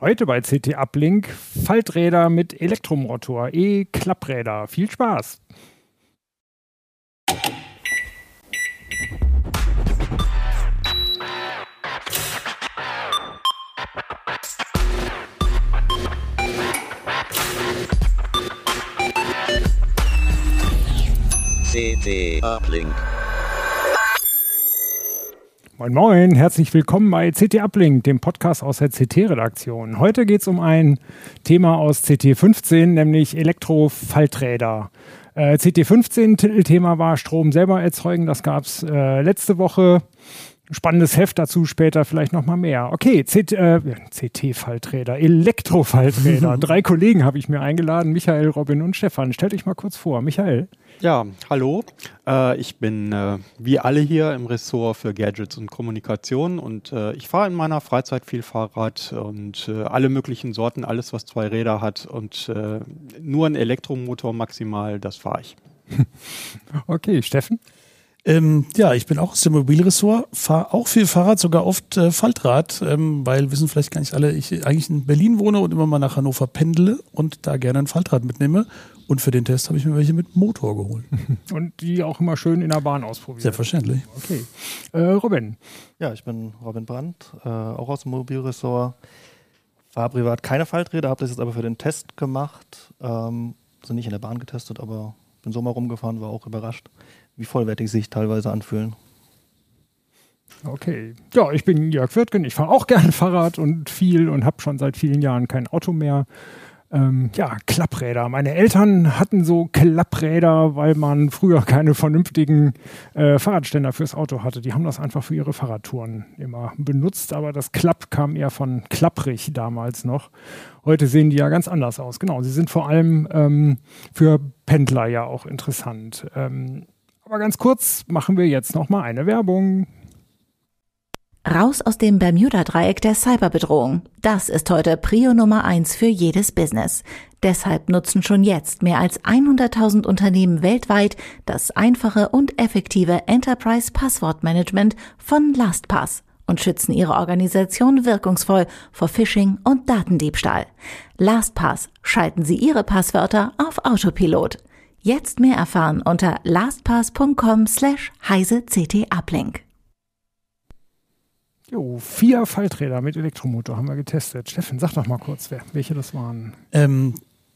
Heute bei CT Uplink Falträder mit Elektromotor, E-Klappräder. Viel Spaß! CT Uplink. Moin Moin, herzlich willkommen bei CT Uplink, dem Podcast aus der CT-Redaktion. Heute geht es um ein Thema aus CT15, nämlich Elektrofalträder. Äh, CT15 Titelthema war Strom selber erzeugen, das gab es äh, letzte Woche. Spannendes Heft dazu später vielleicht nochmal mehr. Okay, CT, äh, CT-Falträder, Elektrofalträder. Drei Kollegen habe ich mir eingeladen, Michael, Robin und Stefan. Stellt euch mal kurz vor. Michael. Ja, hallo. Äh, ich bin äh, wie alle hier im Ressort für Gadgets und Kommunikation und äh, ich fahre in meiner Freizeit viel Fahrrad und alle möglichen Sorten, alles was zwei Räder hat und nur ein Elektromotor maximal, das fahre ich. Okay, Steffen. Ähm, ja, ich bin auch aus dem Mobilressort, fahre auch viel Fahrrad, sogar oft äh, Faltrad, ähm, weil wissen vielleicht gar nicht alle, ich eigentlich in Berlin wohne und immer mal nach Hannover pendle und da gerne ein Faltrad mitnehme. Und für den Test habe ich mir welche mit Motor geholt. Und die auch immer schön in der Bahn ausprobieren. Selbstverständlich. Okay. Äh, Robin. Ja, ich bin Robin Brandt, äh, auch aus dem Mobilressort. Fahre privat keine Falträder, habe das jetzt aber für den Test gemacht. Ähm, sind nicht in der Bahn getestet, aber bin so mal rumgefahren, war auch überrascht, wie vollwertig sich teilweise anfühlen. Okay. Ja, ich bin Jörg Wirtgen. Ich fahre auch gerne Fahrrad und viel und habe schon seit vielen Jahren kein Auto mehr. Ähm, ja, Klappräder. Meine Eltern hatten so Klappräder, weil man früher keine vernünftigen äh, Fahrradständer fürs Auto hatte. Die haben das einfach für ihre Fahrradtouren immer benutzt, aber das Klapp kam eher von klapprig damals noch. Heute sehen die ja ganz anders aus. Genau, sie sind vor allem ähm, für Pendler ja auch interessant. Ähm, aber ganz kurz machen wir jetzt noch mal eine Werbung. Raus aus dem Bermuda-Dreieck der Cyberbedrohung. Das ist heute Prio Nummer eins für jedes Business. Deshalb nutzen schon jetzt mehr als 100.000 Unternehmen weltweit das einfache und effektive Enterprise Passwortmanagement von LastPass und schützen ihre Organisation wirkungsvoll vor Phishing und Datendiebstahl. LastPass schalten Sie Ihre Passwörter auf Autopilot. Jetzt mehr erfahren unter lastpass.com slash heise ct uplink. Jo, vier Falträder mit Elektromotor haben wir getestet. Steffen, sag doch mal kurz, wer, welche das waren. Ähm,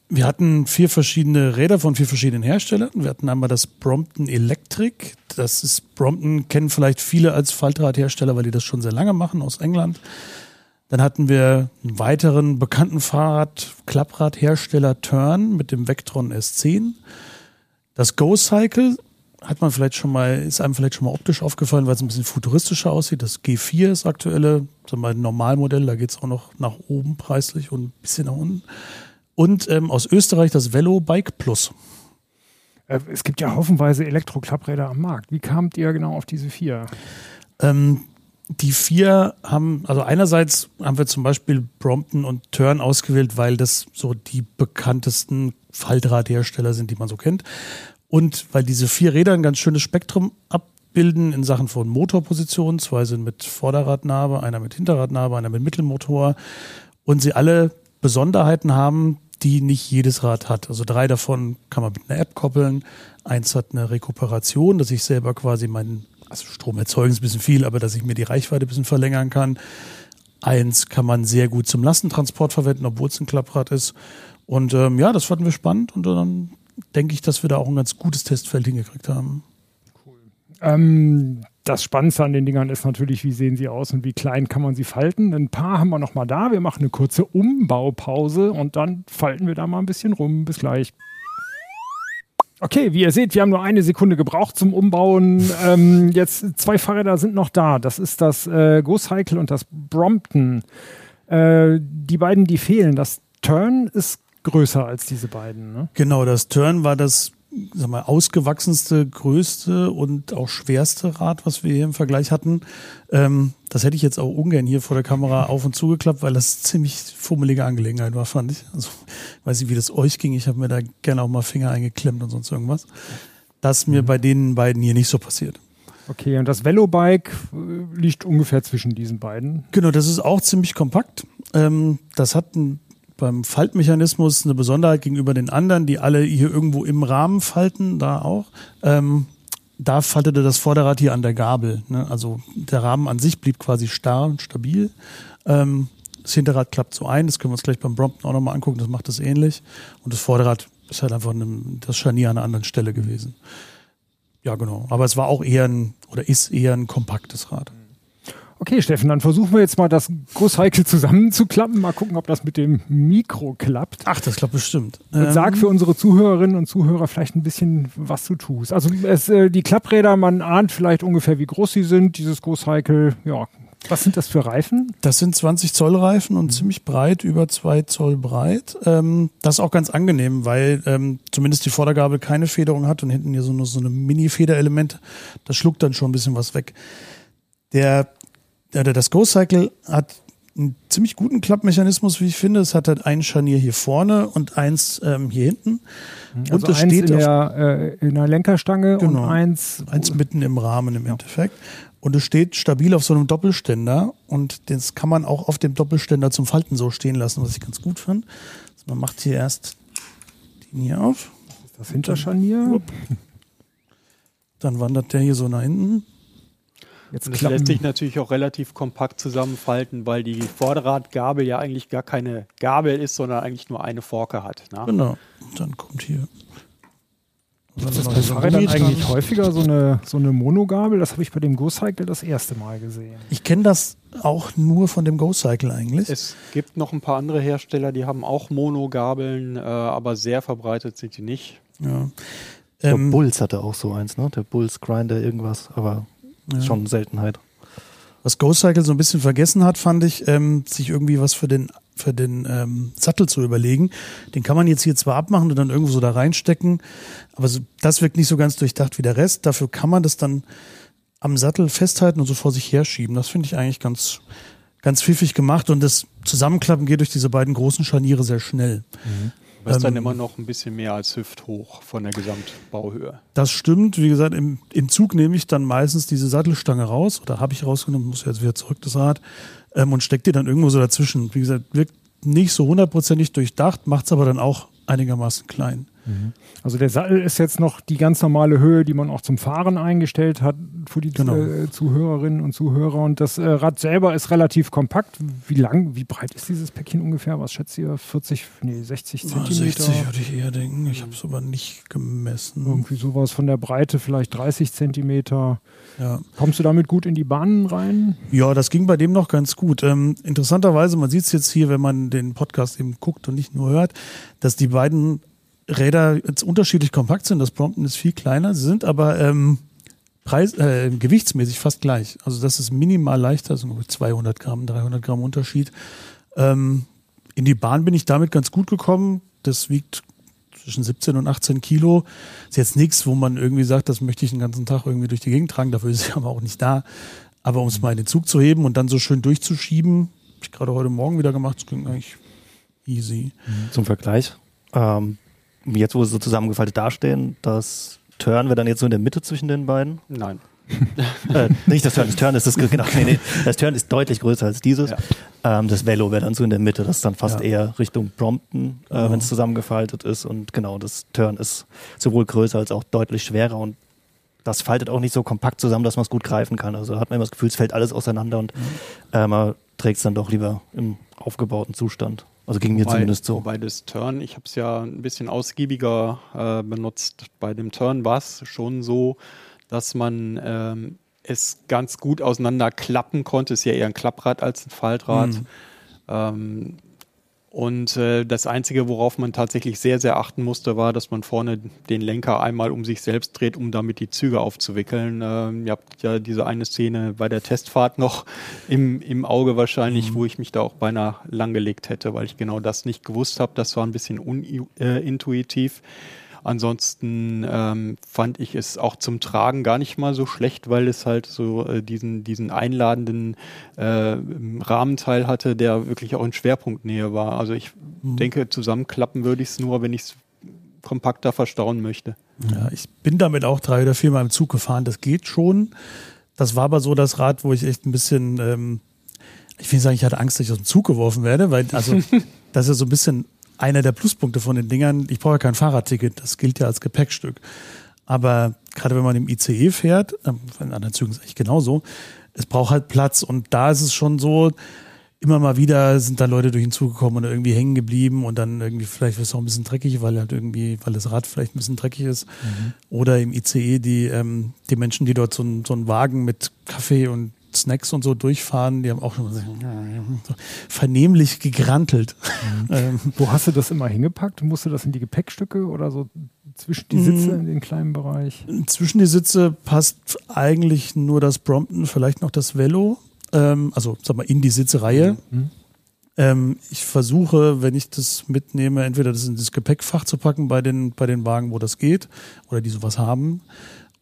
wir hatten vier verschiedene Räder von vier verschiedenen Herstellern. Wir hatten einmal das Brompton Electric. Das ist Brompton, kennen vielleicht viele als Faltradhersteller, weil die das schon sehr lange machen aus England. Dann hatten wir einen weiteren bekannten Fahrrad, Klappradhersteller Turn mit dem Vectron S10. Das Go Cycle hat man vielleicht schon mal, ist einem vielleicht schon mal optisch aufgefallen, weil es ein bisschen futuristischer aussieht. Das G4 ist aktuelle, sagen wir mal, ein Normalmodell, da geht es auch noch nach oben preislich und ein bisschen nach unten. Und ähm, aus Österreich das Velo Bike Plus. Äh, es gibt ja haufenweise Elektroklappräder am Markt. Wie kamt ihr genau auf diese vier? Ähm, die vier haben, also einerseits haben wir zum Beispiel Brompton und Turn ausgewählt, weil das so die bekanntesten Faltradhersteller sind, die man so kennt. Und weil diese vier Räder ein ganz schönes Spektrum abbilden in Sachen von Motorpositionen, zwei sind mit Vorderradnabe, einer mit Hinterradnabe, einer mit Mittelmotor und sie alle Besonderheiten haben, die nicht jedes Rad hat. Also drei davon kann man mit einer App koppeln. Eins hat eine Rekuperation, dass ich selber quasi meinen, also Strom erzeugen ist ein bisschen viel, aber dass ich mir die Reichweite ein bisschen verlängern kann. Eins kann man sehr gut zum Lastentransport verwenden, obwohl es ein Klapprad ist. Und ähm, ja, das fanden wir spannend und dann denke ich, dass wir da auch ein ganz gutes Testfeld hingekriegt haben. Ähm, das Spannendste an den Dingern ist natürlich, wie sehen sie aus und wie klein kann man sie falten. Ein paar haben wir noch mal da. Wir machen eine kurze Umbaupause und dann falten wir da mal ein bisschen rum. Bis gleich. Okay, wie ihr seht, wir haben nur eine Sekunde gebraucht zum Umbauen. Ähm, jetzt zwei Fahrräder sind noch da. Das ist das äh, Go Cycle und das Brompton. Äh, die beiden, die fehlen. Das Turn ist größer als diese beiden. Ne? Genau, das Turn war das sag mal, ausgewachsenste, größte und auch schwerste Rad, was wir hier im Vergleich hatten. Ähm, das hätte ich jetzt auch ungern hier vor der Kamera auf und zugeklappt, weil das ziemlich fummelige Angelegenheit war, fand ich. Also weiß nicht, wie das euch ging. Ich habe mir da gerne auch mal Finger eingeklemmt und sonst irgendwas. Das mir mhm. bei den beiden hier nicht so passiert. Okay, und das Velobike äh, liegt ungefähr zwischen diesen beiden. Genau, das ist auch ziemlich kompakt. Ähm, das hat ein, beim Faltmechanismus eine Besonderheit gegenüber den anderen, die alle hier irgendwo im Rahmen falten, da auch. Ähm, da faltete das Vorderrad hier an der Gabel. Ne? Also der Rahmen an sich blieb quasi starr und stabil. Ähm, das Hinterrad klappt so ein, das können wir uns gleich beim Brompton auch nochmal angucken, das macht das ähnlich. Und das Vorderrad ist halt einfach eine, das Scharnier an einer anderen Stelle gewesen. Ja, genau. Aber es war auch eher ein, oder ist eher ein kompaktes Rad. Okay, Steffen, dann versuchen wir jetzt mal das Großcycle zusammenzuklappen. Mal gucken, ob das mit dem Mikro klappt. Ach, das klappt bestimmt. Und Ähm, sag für unsere Zuhörerinnen und Zuhörer vielleicht ein bisschen, was du tust. Also es, äh, die Klappräder, man ahnt vielleicht ungefähr, wie groß sie sind. Dieses Großcycle, ja, was sind das für Reifen? Das sind 20 Zoll Reifen und ziemlich breit, über zwei Zoll breit. Ähm, das ist auch ganz angenehm, weil ähm, zumindest die Vordergabel keine Federung hat und hinten hier so, nur so eine Mini-Federelement. Das schluckt dann schon ein bisschen was weg. Der, das Go Cycle hat einen ziemlich guten Klappmechanismus, wie ich finde. Es hat halt ein Scharnier hier vorne und eins ähm, hier hinten. Also und eins steht in der, äh, in der Lenkerstange Genau. und eins, Eins mitten im Rahmen im Endeffekt. Und es steht stabil auf so einem Doppelständer und das kann man auch auf dem Doppelständer zum Falten so stehen lassen, was ich ganz gut fand. Also man macht hier erst den hier auf, das Hinterscharnier. dann wandert der hier so nach hinten. Jetzt Und das klappen, lässt sich natürlich auch relativ kompakt zusammenfalten, weil die Vorderradgabel ja eigentlich gar keine Gabel ist, sondern eigentlich nur eine Forke hat. Ne? Genau. Und dann kommt hier. Ist noch bei Fahrrädern eigentlich häufiger so eine, so eine Monogabel. Das habe ich bei dem Go-Cycle das erste Mal gesehen. Ich kenne das auch nur von dem Go Cycle eigentlich. Es gibt noch ein paar andere Hersteller, die haben auch Monogabeln, äh, aber sehr verbreitet sind die nicht. ja. Der Ähm, Bulls hatte auch so eins, ne? Der Bulls Grinder irgendwas, aber ist schon eine Seltenheit. Was Go Cycle so ein bisschen vergessen hat, fand ich, ähm, sich irgendwie was für den für den ähm, Sattel zu überlegen. Den kann man jetzt hier zwar abmachen und dann irgendwo so da reinstecken, aber so, das wirkt nicht so ganz durchdacht wie der Rest. Dafür kann man das dann am Sattel festhalten und so vor sich herschieben. Das finde ich eigentlich ganz ganz pfiffig gemacht und das Zusammenklappen geht durch diese beiden großen Scharniere sehr schnell. Aber ist dann Ähm, immer noch ein bisschen mehr als hüfthoch von der Gesamtbauhöhe. Das stimmt. Wie gesagt, im, im Zug nehme ich dann meistens diese Sattelstange raus oder habe ich rausgenommen, muss jetzt wieder zurück das Rad ähm, und stecke die dann irgendwo so dazwischen. Wie gesagt, wirkt nicht so hundertprozentig durchdacht, macht es aber dann auch einigermaßen klein. Also der Sattel ist jetzt noch die ganz normale Höhe, die man auch zum Fahren eingestellt hat für die Genau. äh, Zuhörerinnen und Zuhörer. Und das äh, Rad selber ist relativ kompakt. Wie lang, wie breit ist dieses Päckchen ungefähr? Was schätzt ihr? 40, nee, 60 Zentimeter? 60 würde ich eher denken. Ich habe es aber nicht gemessen. Irgendwie sowas von der Breite, vielleicht 30 Zentimeter. Ja. Kommst du damit gut in die Bahnen rein? Ja, das ging bei dem noch ganz gut. Ähm, interessanterweise, man sieht es jetzt hier, wenn man den Podcast eben guckt und nicht nur hört, dass die beiden Räder jetzt unterschiedlich kompakt sind. Das Brompton ist viel kleiner, sie sind aber ähm, preis, äh, gewichtsmäßig fast gleich. Also das ist minimal leichter, so ungefähr 200 Gramm, 300 Gramm Unterschied. Ähm, in die Bahn bin ich damit ganz gut gekommen. Das wiegt zwischen 17 und 18 Kilo. Ist jetzt nichts, wo man irgendwie sagt, das möchte ich den ganzen Tag irgendwie durch die Gegend tragen. Dafür ist es aber auch nicht da. Aber um es mal in den Zug zu heben und dann so schön durchzuschieben, habe ich gerade heute Morgen wieder gemacht, das ging eigentlich easy. Zum Vergleich, ähm, jetzt wo sie so zusammengefaltet dastehen, das Turn wäre dann jetzt so in der Mitte zwischen den beiden. Nein. äh, nicht das Turn, das Turn ist das genau, nee, nee, das Turn ist deutlich größer als dieses. Ja. Ähm, das Velo wäre dann so in der Mitte, das ist dann fast Ja. eher Richtung Brompton, äh, Genau. wenn es zusammengefaltet ist. Und genau, das Turn ist sowohl größer als auch deutlich schwerer und das faltet auch nicht so kompakt zusammen, dass man es gut greifen kann. Also hat man immer das Gefühl, es fällt alles auseinander und äh, man trägt es dann doch lieber im aufgebauten Zustand. Also ging mir zumindest so. Wobei das Turn, ich habe es ja ein bisschen ausgiebiger äh, benutzt. Bei dem Turn war es schon so, dass man ähm, es ganz gut auseinanderklappen konnte. Ist ja eher ein Klapprad als ein Faltrad. Mhm. Ähm, und äh, das Einzige, worauf man tatsächlich sehr, sehr achten musste, war, dass man vorne den Lenker einmal um sich selbst dreht, um damit die Züge aufzuwickeln. Ähm, ihr habt ja diese eine Szene bei der Testfahrt noch im, im Auge wahrscheinlich, wo ich mich da auch beinahe langgelegt hätte, weil ich genau das nicht gewusst habe. Das war ein bisschen unintuitiv. Ansonsten ähm, fand ich es auch zum Tragen gar nicht mal so schlecht, weil es halt so äh, diesen, diesen einladenden äh, Rahmenteil hatte, der wirklich auch in Schwerpunktnähe war. Also ich denke, zusammenklappen würde ich es nur, wenn ich es kompakter verstauen möchte. Ja, ich bin damit auch drei oder viermal im Zug gefahren. Das geht schon. Das war aber so das Rad, wo ich echt ein bisschen ähm, Ich will sagen, ich hatte Angst, dass ich aus dem Zug geworfen werde, weil, also, das ist ja so ein bisschen einer der Pluspunkte von den Dingern. Ich brauche ja kein Fahrradticket, das gilt ja als Gepäckstück. Aber gerade wenn man im ICE fährt, ähm, in anderen Zügen ist es eigentlich genauso, es braucht halt Platz. Und da ist es schon so, immer mal wieder sind da Leute durch ihn zugekommen und irgendwie hängen geblieben und dann irgendwie vielleicht wird es auch ein bisschen dreckig, weil halt irgendwie, weil das Rad vielleicht ein bisschen dreckig ist. Mhm. Oder im ICE die, ähm, die Menschen, die dort so, ein, so einen Wagen mit Kaffee und Snacks und so durchfahren, die haben auch schon so vernehmlich gegrantelt. Mhm. ähm, Wo hast du das immer hingepackt? Musst du das in die Gepäckstücke oder so zwischen die Sitze mhm. in den kleinen Bereich? Zwischen die Sitze passt eigentlich nur das Brompton, vielleicht noch das Velo ähm, also sag mal in die Sitzreihe. Mhm. Ähm, ich versuche, wenn ich das mitnehme, entweder das in das Gepäckfach zu packen bei den, bei den Wagen, wo das geht, oder die sowas haben.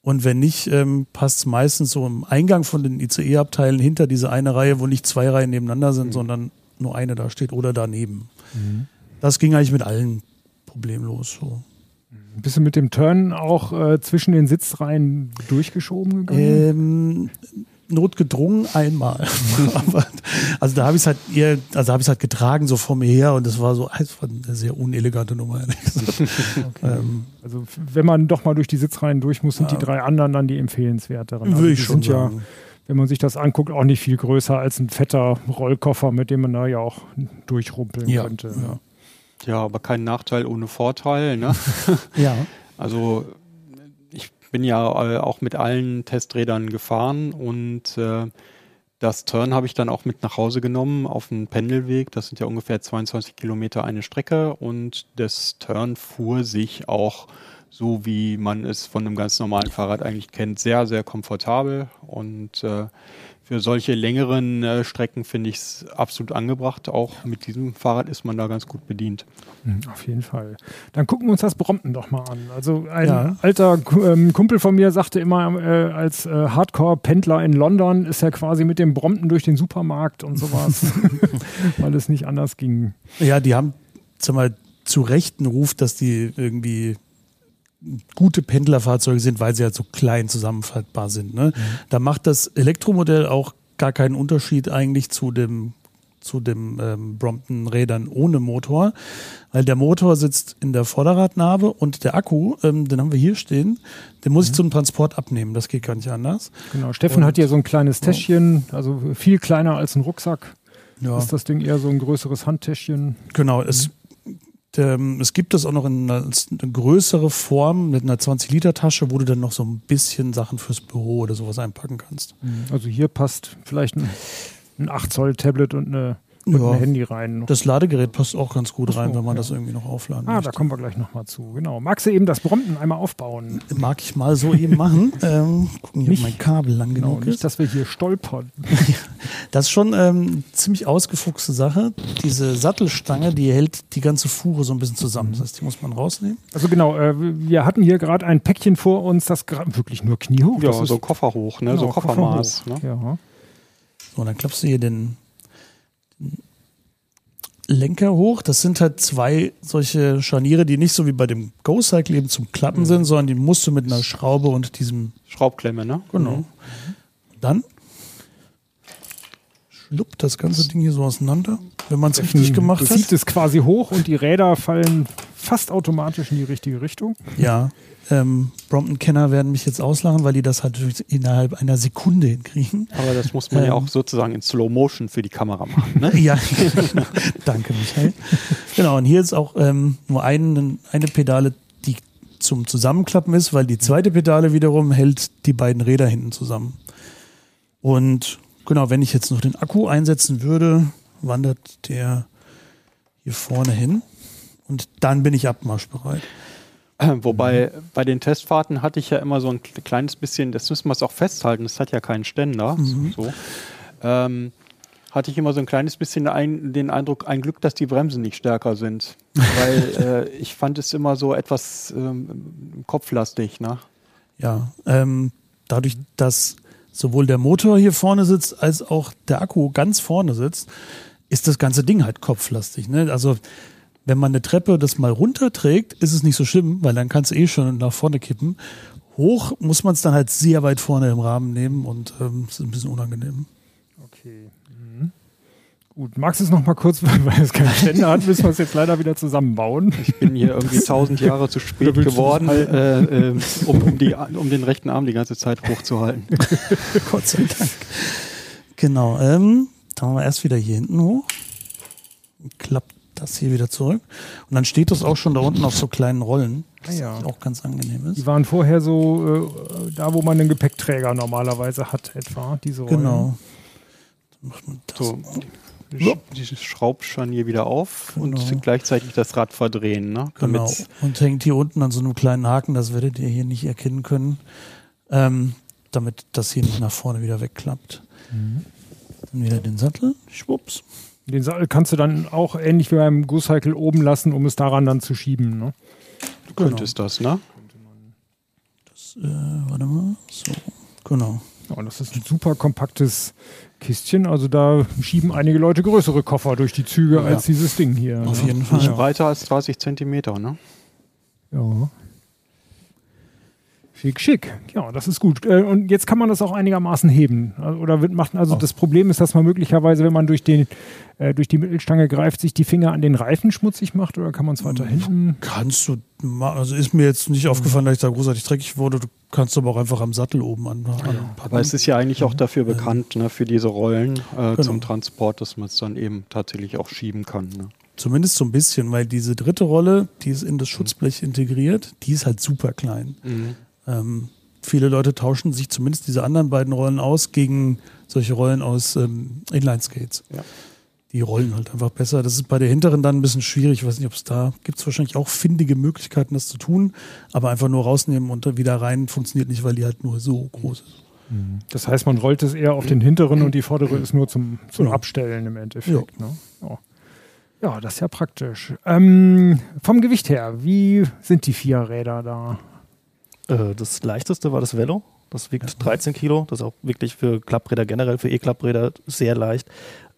Und wenn nicht, ähm, passt es meistens so im Eingang von den ICE-Abteilen hinter diese eine Reihe, wo nicht zwei Reihen nebeneinander sind, mhm. sondern nur eine da steht oder daneben. Mhm. Das ging eigentlich mit allen problemlos so. Bist du mit dem Turn auch äh, zwischen den Sitzreihen durchgeschoben gegangen? Ähm, notgedrungen einmal. Aber, also da habe ich es halt eher, also habe ich halt getragen so vor mir her und das war so das war eine sehr unelegante Nummer. Okay. Ähm, also wenn man doch mal durch die Sitzreihen durch muss, sind ja. die drei anderen dann die empfehlenswerteren. Also Würde ich schon sagen. Ja, wenn man sich das anguckt, auch nicht viel größer als ein fetter Rollkoffer, mit dem man da ja auch durchrumpeln ja. könnte. Ja. ja, aber kein Nachteil ohne Vorteil. Ne? ja. Also bin ja äh, auch mit allen Testrädern gefahren und äh, das Turn habe ich dann auch mit nach Hause genommen auf den Pendelweg. Das sind ja ungefähr 22 Kilometer eine Strecke und das Turn fuhr sich auch so, wie man es von einem ganz normalen Fahrrad eigentlich kennt, sehr, sehr komfortabel und äh, für solche längeren äh, Strecken finde ich es absolut angebracht. Auch mit diesem Fahrrad ist man da ganz gut bedient. Mhm, auf jeden Fall. Dann gucken wir uns das Brompton doch mal an. Also ein ja. alter ähm, Kumpel von mir sagte immer, äh, als äh, Hardcore-Pendler in London ist er quasi mit dem Brompton durch den Supermarkt und sowas, weil es nicht anders ging. Ja, die haben, sag mal, zu Recht einen Ruf, dass die irgendwie gute Pendlerfahrzeuge sind, weil sie halt so klein zusammenfaltbar sind. Ne? Mhm. Da macht das Elektromodell auch gar keinen Unterschied eigentlich zu dem zu dem ähm, Brompton-Rädern ohne Motor, weil der Motor sitzt in der Vorderradnabe und der Akku, ähm, den haben wir hier stehen, den muss mhm. ich zum Transport abnehmen, das geht gar nicht anders. Genau, Steffen und, hat hier so ein kleines Täschchen, also viel kleiner als ein Rucksack. Ja. Ist das Ding eher so ein größeres Handtäschchen? Genau, es mhm. Es gibt das auch noch in einer, eine größere Form mit einer 20-Liter-Tasche, wo du dann noch so ein bisschen Sachen fürs Büro oder sowas einpacken kannst. Mhm. Also hier passt vielleicht ein, ein 8-Zoll-Tablet und eine mit ja, ein Handy rein. Das Ladegerät passt auch ganz gut rein, wenn man ja. das irgendwie noch aufladen Ah, möchte. da kommen wir gleich nochmal zu. Genau. Magst du eben das Brompton einmal aufbauen? Mag ich mal so eben machen. ähm, gucken, hier, ob mein Kabel lang genau, genug nicht, ist. dass wir hier stolpern. das ist schon ähm, ziemlich ausgefuchste Sache. Diese Sattelstange, die hält die ganze Fuhre so ein bisschen zusammen. Das heißt, die muss man rausnehmen. Also genau, äh, wir hatten hier gerade ein Päckchen vor uns, das wirklich nur kniehoch. Ja, so Koffer hoch, ne? Genau, so Koffermaß. Koffer ne? Ja. So, dann klappst du hier den Lenker hoch. Das sind halt zwei solche Scharniere, die nicht so wie bei dem Go-Cycle eben zum Klappen mhm. sind, sondern die musst du mit einer Schraube und diesem Schraubklemme, ne? Genau. Mhm. Dann schluppt das ganze Ding hier so auseinander, wenn man es richtig gemacht hat. Du zieht es quasi hoch und die Räder fallen fast automatisch in die richtige Richtung. Ja, ähm, Brompton-Kenner werden mich jetzt auslachen, weil die das halt innerhalb einer Sekunde hinkriegen. Aber das muss man ähm, ja auch sozusagen in Slow Motion für die Kamera machen. Ne? ja, danke Michael. Genau, und hier ist auch ähm, nur ein, eine Pedale, die zum Zusammenklappen ist, weil die zweite Pedale wiederum hält die beiden Räder hinten zusammen. Und genau, wenn ich jetzt noch den Akku einsetzen würde, wandert der hier vorne hin und dann bin ich abmarschbereit. Wobei mhm. bei den Testfahrten hatte ich ja immer so ein kleines bisschen, das müssen wir es auch festhalten, das hat ja keinen Ständer. Mhm. So. Ähm, hatte ich immer so ein kleines bisschen ein, den Eindruck, ein Glück, dass die Bremsen nicht stärker sind. Weil äh, ich fand es immer so etwas ähm, kopflastig. Ne? Ja, ähm, dadurch, dass sowohl der Motor hier vorne sitzt, als auch der Akku ganz vorne sitzt, ist das ganze Ding halt kopflastig. Ne? Also wenn man eine Treppe das mal runterträgt, ist es nicht so schlimm, weil dann kannst du eh schon nach vorne kippen. Hoch muss man es dann halt sehr weit vorne im Rahmen nehmen und ähm, ist ein bisschen unangenehm. Okay. Mhm. Gut, magst du es noch mal kurz, weil es keinen Ständer hat, müssen wir es jetzt leider wieder zusammenbauen. Ich bin hier irgendwie tausend Jahre zu spät geworden, es äh, äh, um, um, die, um den rechten Arm die ganze Zeit hochzuhalten. Gott sei Dank. Genau, ähm, dann haben wir erst wieder hier hinten hoch. Klappt das hier wieder zurück. Und dann steht das auch schon da unten auf so kleinen Rollen. Was Ah ja. auch ganz angenehm ist. Die waren vorher so äh, da, wo man einen Gepäckträger normalerweise hat, etwa, diese Rollen. Genau. Dann macht man das So, auch. die, Sch- die Schraubscharnier wieder auf Genau. und gleichzeitig das Rad verdrehen. Ne? Genau. Damit's- Und hängt hier unten an so einem kleinen Haken, das werdet ihr hier nicht erkennen können, ähm, damit das hier nicht nach vorne wieder wegklappt. Mhm. Dann wieder den Sattel, schwupps. Den Sattel kannst du dann auch ähnlich wie beim Go-Cycle oben lassen, um es daran dann zu schieben. Ne? Du könntest das, ne? Das, äh, warte mal, so, genau. Ja, das ist ein super kompaktes Kistchen. Also da schieben einige Leute größere Koffer durch die Züge Ja. als dieses Ding hier. Auf ne? jeden Fall. Nicht breiter als 30 Zentimeter, ne? Ja. Schick, schick. Ja, das ist gut. Äh, Und jetzt kann man das auch einigermaßen heben. Also- Oder wird machen, also Oh. das Problem ist, dass man möglicherweise, wenn man durch, den, äh, durch die Mittelstange greift, sich die Finger an den Reifen schmutzig macht oder kann man es weiter hinten? Kannst du, also ist mir jetzt nicht aufgefallen, dass ich da großartig dreckig wurde. Du kannst aber auch einfach am Sattel oben an, anpacken. Aber es ist ja eigentlich auch dafür bekannt, ne, für diese Rollen äh, Genau. zum Transport, dass man es dann eben tatsächlich auch schieben kann. Ne? Zumindest so ein bisschen, weil diese dritte Rolle, die ist in das Schutzblech integriert, die ist halt super klein. Ähm, viele Leute tauschen sich zumindest diese anderen beiden Rollen aus gegen solche Rollen aus ähm, Inline-Skates. Ja. Die rollen halt einfach besser. Das ist bei der hinteren dann ein bisschen schwierig. Ich weiß nicht, ob es da gibt es wahrscheinlich auch findige Möglichkeiten, das zu tun, aber einfach nur rausnehmen und wieder rein funktioniert nicht, weil die halt nur so groß ist. Das heißt, man rollt es eher auf den hinteren und die vordere ist nur zum, zum Genau. Abstellen im Endeffekt. Ne? Ja. ja, das ist ja praktisch. Ähm, vom Gewicht her, wie sind die vier Räder da? Äh, das leichteste war das Velo. Das wiegt 13 Kilo. Das ist auch wirklich für Klappräder generell, für E-Klappräder sehr leicht.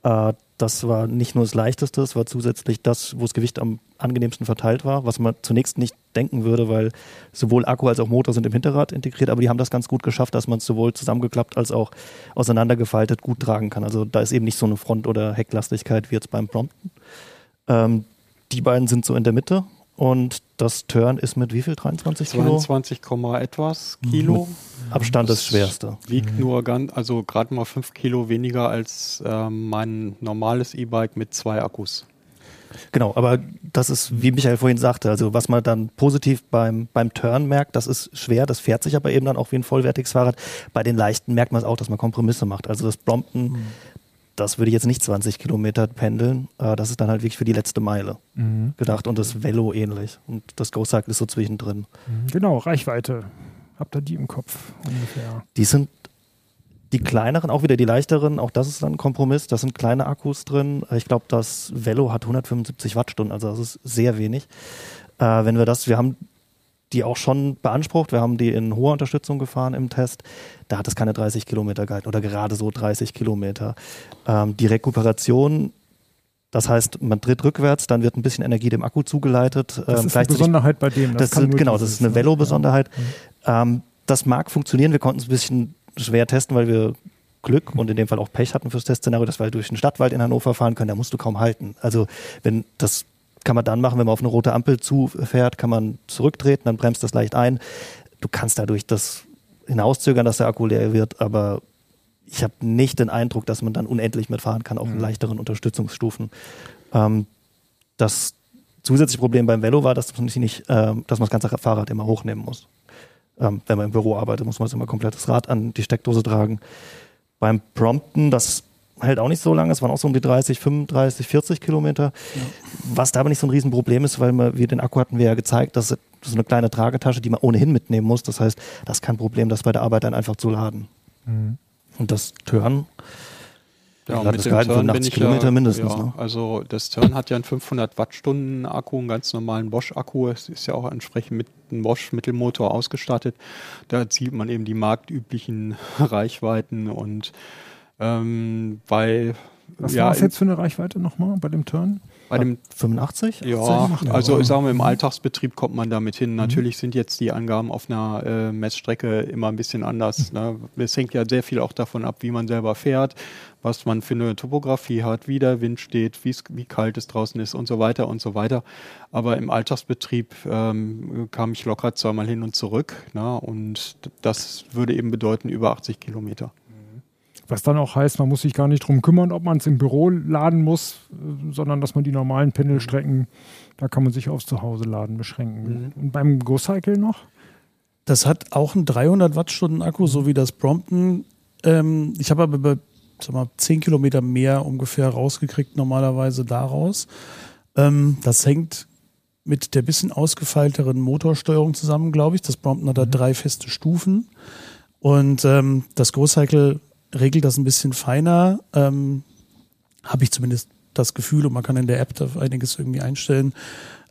Äh, das war nicht nur das leichteste, es war zusätzlich das, wo das Gewicht am angenehmsten verteilt war, was man zunächst nicht denken würde, weil sowohl Akku als auch Motor sind im Hinterrad integriert, aber die haben das ganz gut geschafft, dass man es sowohl zusammengeklappt als auch auseinandergefaltet gut tragen kann. Also da ist eben nicht so eine Front- oder Hecklastigkeit wie jetzt beim Prompten. Ähm, die beiden sind so in der Mitte und das Turn ist mit wie viel? 23 Kilo? 22, Komma etwas Kilo. Abstand das Das schwerste. Wiegt nur ganz, also gerade mal 5 Kilo weniger als ähm, mein normales E-Bike mit zwei Akkus. Genau, aber das ist, wie Michael vorhin sagte, also was man dann positiv beim, beim Turn merkt, das ist schwer, das fährt sich aber eben dann auch wie ein vollwertiges Fahrrad. Bei den leichten merkt man es auch, dass man Kompromisse macht. Also das Brompton, das würde ich jetzt nicht 20 Kilometer pendeln, äh, das ist dann halt wirklich für die letzte Meile gedacht und das Velo ähnlich und das Go Cycle ist so zwischendrin. Genau, Reichweite. Habt ihr die im Kopf ungefähr? Die sind die kleineren, auch wieder die leichteren, auch das ist dann ein Kompromiss. Da sind kleine Akkus drin. Ich glaube, das Velo hat 175 Wattstunden, also das ist sehr wenig. Äh, wenn wir das, wir haben die auch schon beansprucht, wir haben die in hoher Unterstützung gefahren im Test. Da hat es keine 30 Kilometer gehalten oder gerade so 30 Kilometer. Ähm, die Rekuperation, das heißt, man tritt rückwärts, dann wird ein bisschen Energie dem Akku zugeleitet. Das Ähm, ist eine Besonderheit bei dem. das kann ist, genau, das ist eine ne? Velo-Besonderheit. Ähm, das mag funktionieren. Wir konnten es ein bisschen schwer testen, weil wir Glück und in dem Fall auch Pech hatten fürs Testszenario, dass wir durch den Stadtwald in Hannover fahren können. Da musst du kaum halten. Also wenn das kann man dann machen, wenn man auf eine rote Ampel zufährt, kann man zurücktreten, dann bremst das leicht ein. Du kannst dadurch das hinauszögern, dass der Akku leer wird, aber ich habe nicht den Eindruck, dass man dann unendlich mitfahren kann auf Mhm. leichteren Unterstützungsstufen. Ähm, das zusätzliche Problem beim Velo war, dass man sich nicht, ähm, dass man das ganze Fahrrad immer hochnehmen muss. Ähm, wenn man im Büro arbeitet, muss man das immer komplettes Rad an die Steckdose tragen. Beim Prompten, das hält auch nicht so lange, es waren auch so um die 30, 35, 40 Kilometer. Was da aber nicht so ein Riesenproblem ist, weil wir, den Akku hatten wir ja gezeigt, dass so eine kleine Tragetasche, die man ohnehin mitnehmen muss. Das heißt, das ist kein Problem, das bei der Arbeit dann einfach zu laden. Mhm. Und das Turn, Ja, Ja, das gehalten 85 Kilometer mindestens, Ja, ne? Also das Turn hat ja einen 500 Wattstunden Akku, einen ganz normalen Bosch-Akku. Es ist ja auch entsprechend mit einem Bosch-Mittelmotor ausgestattet. Da erzielt man eben die marktüblichen Reichweiten und ähm, bei Was ja, war es jetzt für eine Reichweite nochmal bei dem Turn? Bei dem 85? Ja, 18? also ich sage mal, im Alltagsbetrieb kommt man damit hin. Natürlich sind jetzt die Angaben auf einer äh, Messstrecke immer ein bisschen anders. Ne? Es hängt ja sehr viel auch davon ab, wie man selber fährt, was man für eine Topografie hat, wie der Wind steht, wie kalt es draußen ist und so weiter und so weiter. Aber im Alltagsbetrieb ähm, kam ich locker zweimal hin und zurück. Ne? Und das würde eben bedeuten über 80 Kilometer. Was dann auch heißt, man muss sich gar nicht drum kümmern, ob man es im Büro laden muss, äh, sondern dass man die normalen Pendelstrecken, da kann man sich aufs Zuhause-Laden beschränken. Und beim Go-Cycle noch? Das hat auch einen 300 Wattstunden Akku, so wie das Brompton. Ähm, ich habe aber über sag mal, 10 Kilometer mehr ungefähr rausgekriegt, normalerweise daraus. Ähm, das hängt mit der bisschen ausgefeilteren Motorsteuerung zusammen, glaube ich. Das Brompton hat da drei feste Stufen. Und ähm, das Go-Cycle regelt das ein bisschen feiner. Ähm, habe ich zumindest das Gefühl und man kann in der App da einiges irgendwie einstellen.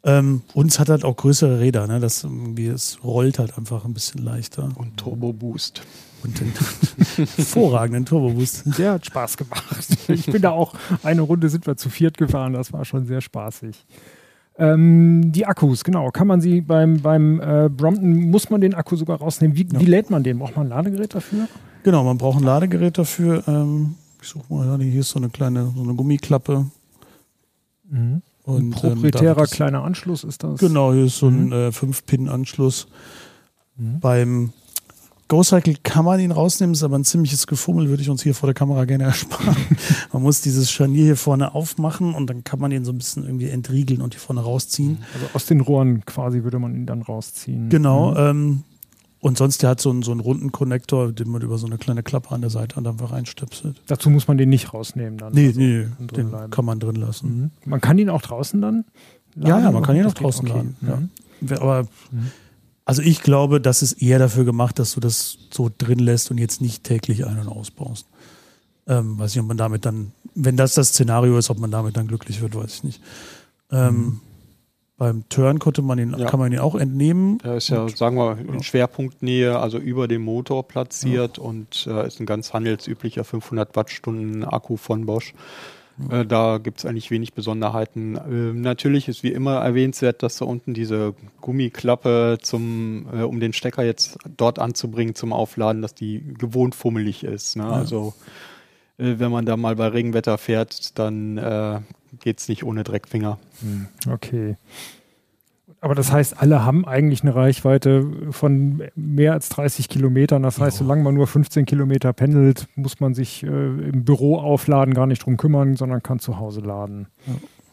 Ähm, und es hat halt auch größere Räder, ne? Das irgendwie, es rollt halt einfach ein bisschen leichter. Und Turbo Boost. Und den hervorragenden Turbo-Boost. Der hat Spaß gemacht. Ich bin da auch, eine Runde sind wir zu viert gefahren, das war schon sehr spaßig. Ähm, die Akkus, genau. Kann man sie beim, beim äh, Brompton, muss man den Akku sogar rausnehmen? Wie, wie lädt man den? Braucht man ein Ladegerät dafür? Genau, man braucht ein Ladegerät dafür. Ähm, ich suche mal, hier ist so eine kleine, so eine Gummiklappe. Und, ähm, Proprietärer das- kleiner Anschluss ist das. Genau, hier ist so ein äh, 5-Pin-Anschluss. Beim Go-Cycle kann man ihn rausnehmen, ist aber ein ziemliches Gefummel, würde ich uns hier vor der Kamera gerne ersparen. man muss dieses Scharnier hier vorne aufmachen und dann kann man ihn so ein bisschen irgendwie entriegeln und hier vorne rausziehen. Also aus den Rohren quasi würde man ihn dann rausziehen. Genau. Ähm, und sonst, der hat so einen, so einen runden Konnektor, den man über so eine kleine Klappe an der Seite einfach reinstöpselt. Dazu muss man den nicht rausnehmen dann. Nee, Also nee, den bleiben. kann man drin lassen. Mhm. Man kann ihn auch draußen dann Ja, ja, man kann ihn auch draußen okay. laden. Mhm. Aber also ich glaube, das ist eher dafür gemacht, dass du das so drin lässt und jetzt nicht täglich ein- und ausbaust. Ähm, weiß nicht, ob man damit dann, wenn das das Szenario ist, ob man damit dann glücklich wird, weiß ich nicht. Ähm, Beim Turn konnte man ihn, Ja. kann man ihn auch entnehmen. Der ist ja, sagen wir, in Schwerpunktnähe, also über dem Motor platziert und äh, ist ein ganz handelsüblicher 500 Wattstunden Akku von Bosch. Äh, da gibt es eigentlich wenig Besonderheiten. Äh, natürlich ist wie immer erwähnenswert, dass da unten diese Gummiklappe zum, äh, um den Stecker jetzt dort anzubringen zum Aufladen, dass die gewohnt fummelig ist. Ne? Also äh, wenn man da mal bei Regenwetter fährt, dann geht es nicht ohne Dreckfinger. Okay. Aber das heißt, alle haben eigentlich eine Reichweite von mehr als 30 Kilometern. Das heißt, solange man nur 15 Kilometer pendelt, muss man sich äh, im Büro aufladen, gar nicht drum kümmern, sondern kann zu Hause laden.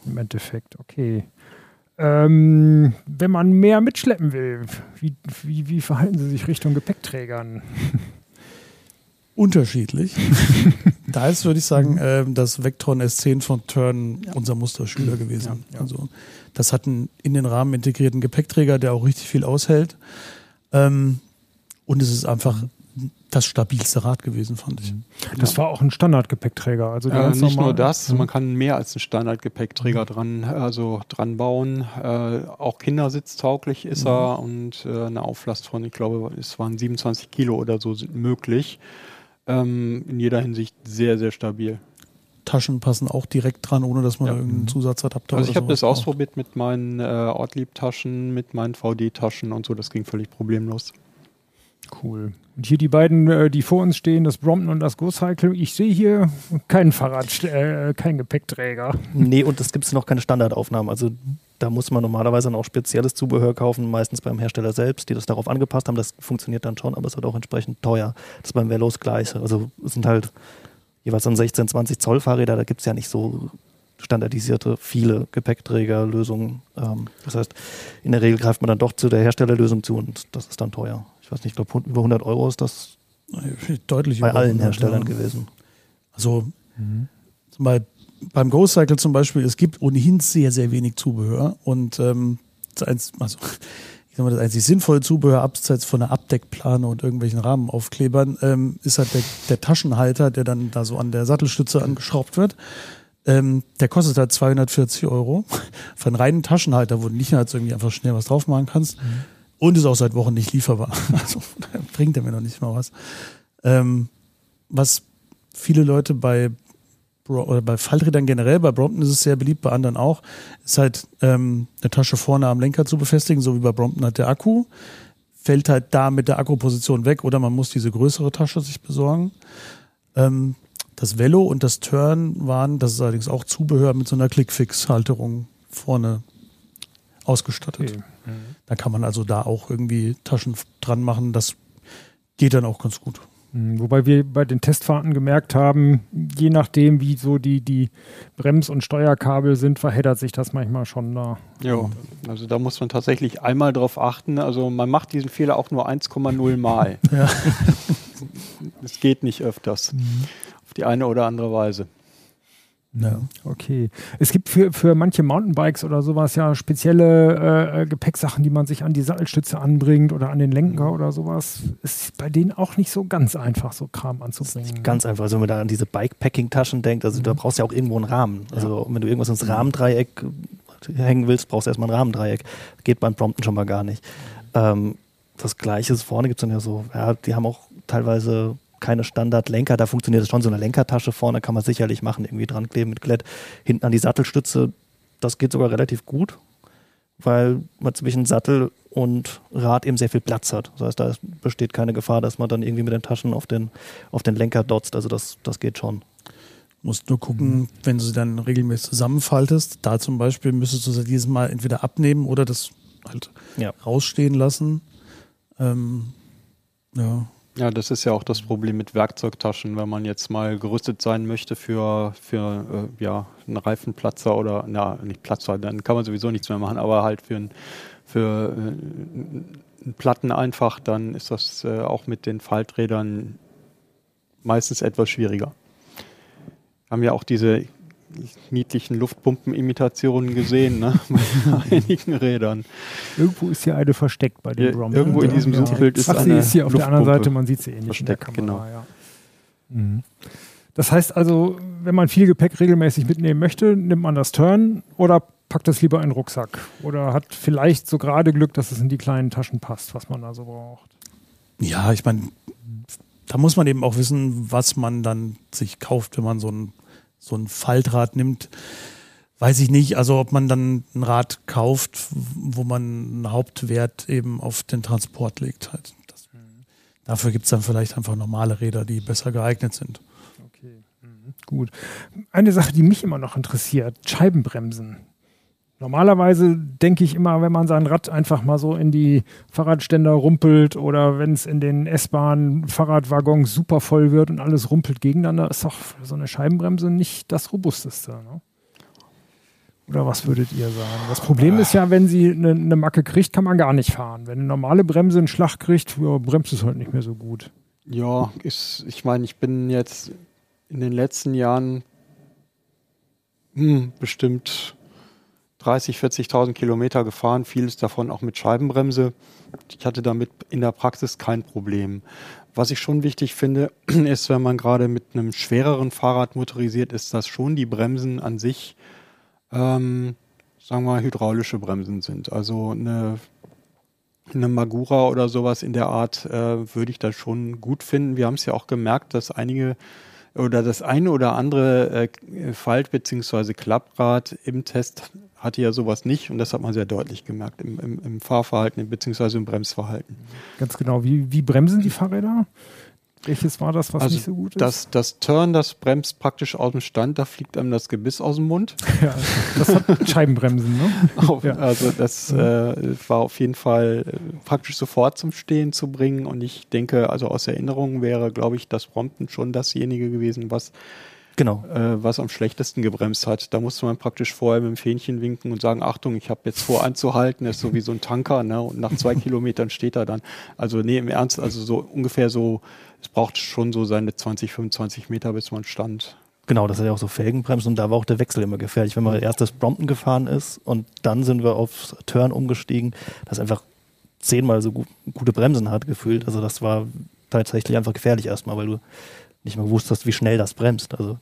Im Endeffekt, okay. Ähm, wenn man mehr mitschleppen will, wie, wie, wie verhalten Sie sich Richtung Gepäckträgern? Unterschiedlich. da ist, würde ich sagen, ähm, das Vectron S10 von Turn unser Musterschüler gewesen. Also das hat einen in den Rahmen integrierten Gepäckträger, der auch richtig viel aushält. Ähm, und es ist einfach das stabilste Rad gewesen, fand ich. Das war auch ein Standardgepäckträger. Also Äh, nicht normal- nur das, man kann mehr als einen Standardgepäckträger dran, also dran bauen. Äh, auch kindersitztauglich ist er und äh, eine Auflast von, ich glaube, es waren 27 Kilo oder so sind möglich. Ähm, in jeder Hinsicht sehr, sehr stabil. Taschen passen auch direkt dran, ohne dass man Ja. irgendeinen Zusatzadapter Also ich habe das ausprobiert mit meinen äh, Ortlieb-Taschen, mit meinen VD-Taschen und so, das ging völlig problemlos. Cool. Und hier die beiden, äh, die vor uns stehen, das Brompton und das Go Cycle. Ich sehe hier kein Fahrrad, äh, kein Gepäckträger. Nee, und es gibt noch keine Standardaufnahmen. Also da muss man normalerweise dann auch spezielles Zubehör kaufen, meistens beim Hersteller selbst, die das darauf angepasst haben. Das funktioniert dann schon, aber es wird auch entsprechend teuer. Das ist beim Velos das Gleiche. Also es sind halt jeweils dann 16, 20 Zoll Fahrräder, da gibt es ja nicht so standardisierte viele Gepäckträgerlösungen. Ähm, das heißt, in der Regel greift man dann doch zu der Herstellerlösung zu und das ist dann teuer. Ich weiß nicht, ich glaube über 100 Euro ist das Deutlich bei allen 100, Herstellern ja. gewesen. Also bei, beim Go Cycle zum Beispiel, es gibt ohnehin sehr, sehr wenig Zubehör und ähm, das also ich sag mal, das einzig sinnvolle Zubehör abseits von einer Abdeckplane und irgendwelchen Rahmenaufklebern ähm, ist halt der, der Taschenhalter, der dann da so an der Sattelstütze angeschraubt wird. Ähm, der kostet halt 240 Euro. Für einen reinen Taschenhalter, wo du nicht halt irgendwie einfach schnell was drauf machen kannst. Und ist auch seit Wochen nicht lieferbar. Also da bringt er mir noch nicht mal was. Ähm, was viele Leute bei oder bei Falträdern generell, bei Brompton ist es sehr beliebt, bei anderen auch, ist halt ähm, eine Tasche vorne am Lenker zu befestigen, so wie bei Brompton hat der Akku. Fällt halt da mit der Akkuposition weg oder man muss diese größere Tasche sich besorgen. Ähm, das Velo und das Turn waren, das ist allerdings auch Zubehör mit so einer Clickfix-Halterung vorne ausgestattet. Okay. Da kann man also da auch irgendwie Taschen dran machen. Das geht dann auch ganz gut. Mhm, Wobei wir bei den Testfahrten gemerkt haben, je nachdem, wie so die, die Brems- und Steuerkabel sind, verheddert sich das manchmal schon da. Ja, also da muss man tatsächlich einmal drauf achten. Also man macht diesen Fehler auch nur 1,0 Mal. Ja. Es geht nicht öfters. Auf die eine oder andere Weise. Ja. Okay. Es gibt für, für manche Mountainbikes oder sowas ja spezielle äh, Gepäcksachen, die man sich an die Sattelstütze anbringt oder an den Lenker oder sowas. Ist bei denen auch nicht so ganz einfach, so Kram anzubringen. Ganz einfach, also wenn man da an diese Bikepacking-Taschen denkt, also da brauchst du ja auch irgendwo einen Rahmen. Also wenn du irgendwas ins Rahmendreieck hängen willst, brauchst du erstmal ein Rahmendreieck. Geht beim Prompten schon mal gar nicht. Ähm, das gleiche ist vorne gibt es dann ja so, ja, die haben auch teilweise keine Standardlenker, da funktioniert es schon, so eine Lenkertasche vorne kann man sicherlich machen, irgendwie dran kleben mit Klett. Hinten an die Sattelstütze, das geht sogar relativ gut, weil man zwischen Sattel und Rad eben sehr viel Platz hat. Das heißt, da besteht keine Gefahr, dass man dann irgendwie mit den Taschen auf den, auf den Lenker dotzt. Also das, das geht schon. Musst nur gucken, wenn du sie dann regelmäßig zusammenfaltest. Da zum Beispiel müsstest du sie dieses Mal entweder abnehmen oder das halt Ja. rausstehen lassen. Ähm, ja. Ja, das ist ja auch das Problem mit Werkzeugtaschen, wenn man jetzt mal gerüstet sein möchte für, für äh, ja, einen Reifenplatzer oder, na, nicht Platzer, dann kann man sowieso nichts mehr machen, aber halt für, ein, für äh, einen Platten einfach, dann ist das äh, auch mit den Falträdern meistens etwas schwieriger. Haben ja auch diese niedlichen Luftpumpen-Imitationen gesehen, ne? bei einigen Rädern. Irgendwo ist hier eine versteckt bei den Ja, Brompton. irgendwo in diesem Ja. Suchbild ist Ach, sie eine ist hier auf der anderen Luftpumpe Seite, man sieht sie eh nicht in der Kamera. genau. Ja. Mhm. Das heißt also, wenn man viel Gepäck regelmäßig mitnehmen möchte, nimmt man das Turn oder packt das lieber in den Rucksack oder hat vielleicht so gerade Glück, dass es in die kleinen Taschen passt, was man da so braucht. Ja, ich meine, da muss man eben auch wissen, was man dann sich kauft, wenn man so ein, so ein Faltrad nimmt. Weiß ich nicht, also ob man dann ein Rad kauft, wo man einen Hauptwert eben auf den Transport legt. Halt. Das, dafür gibt es dann vielleicht einfach normale Räder, die besser geeignet sind. Okay, mhm. gut. Eine Sache, die mich immer noch interessiert, Scheibenbremsen. Normalerweise denke ich immer, wenn man sein Rad einfach mal so in die Fahrradständer rumpelt oder wenn es in den S-Bahn Fahrradwaggons super voll wird und alles rumpelt gegeneinander, ist doch so eine Scheibenbremse nicht das robusteste. Ne? Oder was würdet ihr sagen? Das Problem ist ja, wenn sie eine, eine Macke kriegt, kann man gar nicht fahren. Wenn eine normale Bremse einen Schlag kriegt, ja, bremst es halt nicht mehr so gut. Ja, ist, ich meine, ich bin jetzt in den letzten Jahren hm, bestimmt 30, 40.000 Kilometer gefahren, vieles davon auch mit Scheibenbremse. Ich hatte damit in der Praxis kein Problem. Was ich schon wichtig finde, ist, wenn man gerade mit einem schwereren Fahrrad motorisiert ist, dass schon die Bremsen an sich, ähm, sagen wir hydraulische Bremsen sind. Also eine eine Magura oder sowas in der Art äh, würde ich da schon gut finden. Wir haben es ja auch gemerkt, dass einige oder das eine oder andere äh, Falt- bzw. Klapprad im Test hatte ja sowas nicht und das hat man sehr deutlich gemerkt im, im, im Fahrverhalten bzw. im Bremsverhalten. Ganz genau. Wie, wie bremsen die Fahrräder? Welches war das, was also nicht so gut ist? das, das Turn, das bremst praktisch aus dem Stand, da fliegt einem das Gebiss aus dem Mund. ja, das hat Scheibenbremsen, ne? Auf, Ja. Also das äh, war auf jeden Fall äh, praktisch sofort zum Stehen zu bringen und ich denke, also aus Erinnerung wäre, glaube ich, das Prompten schon dasjenige gewesen, was Genau. äh, was am schlechtesten gebremst hat. Da musste man praktisch vorher mit dem Fähnchen winken und sagen, Achtung, ich habe jetzt vor anzuhalten, das ist so wie so ein Tanker, ne? Und nach zwei Kilometern steht er dann. Also nee, im Ernst, also so ungefähr so, es braucht schon so seine 20, 25 Meter, bis man stand. Genau, das hat ja auch so Felgenbremsen und da war auch der Wechsel immer gefährlich. Wenn man erst das Brompton gefahren ist und dann sind wir aufs Turn umgestiegen, das einfach zehnmal so gut, gute Bremsen hat gefühlt. Also das war tatsächlich einfach gefährlich erstmal, weil du nicht mehr wusstest, wie schnell das bremst. Also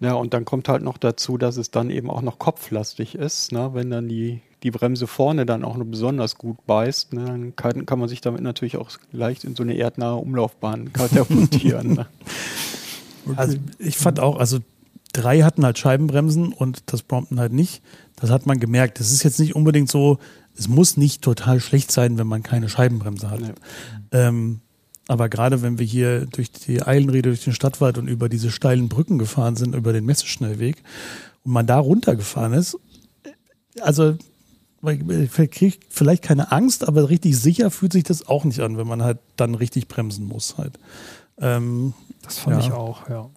Ja, und dann kommt halt noch dazu, dass es dann eben auch noch kopflastig ist, ne? wenn dann die, die Bremse vorne dann auch noch besonders gut beißt, ne? dann kann, kann man sich damit natürlich auch leicht in so eine erdnahe Umlaufbahn katapultieren. ne? Also ich fand auch, also drei hatten halt Scheibenbremsen und das Brompton halt nicht. Das hat man gemerkt. Das ist jetzt nicht unbedingt so, es muss nicht total schlecht sein, wenn man keine Scheibenbremse hat. Nee. Ähm, aber gerade wenn wir hier durch die Eilenrede, durch den Stadtwald und über diese steilen Brücken gefahren sind, über den Messeschnellweg und man da runtergefahren ist, also vielleicht keine Angst, aber richtig sicher fühlt sich das auch nicht an, wenn man halt dann richtig bremsen muss halt. Ähm, Das fand Ja. ich auch, ja.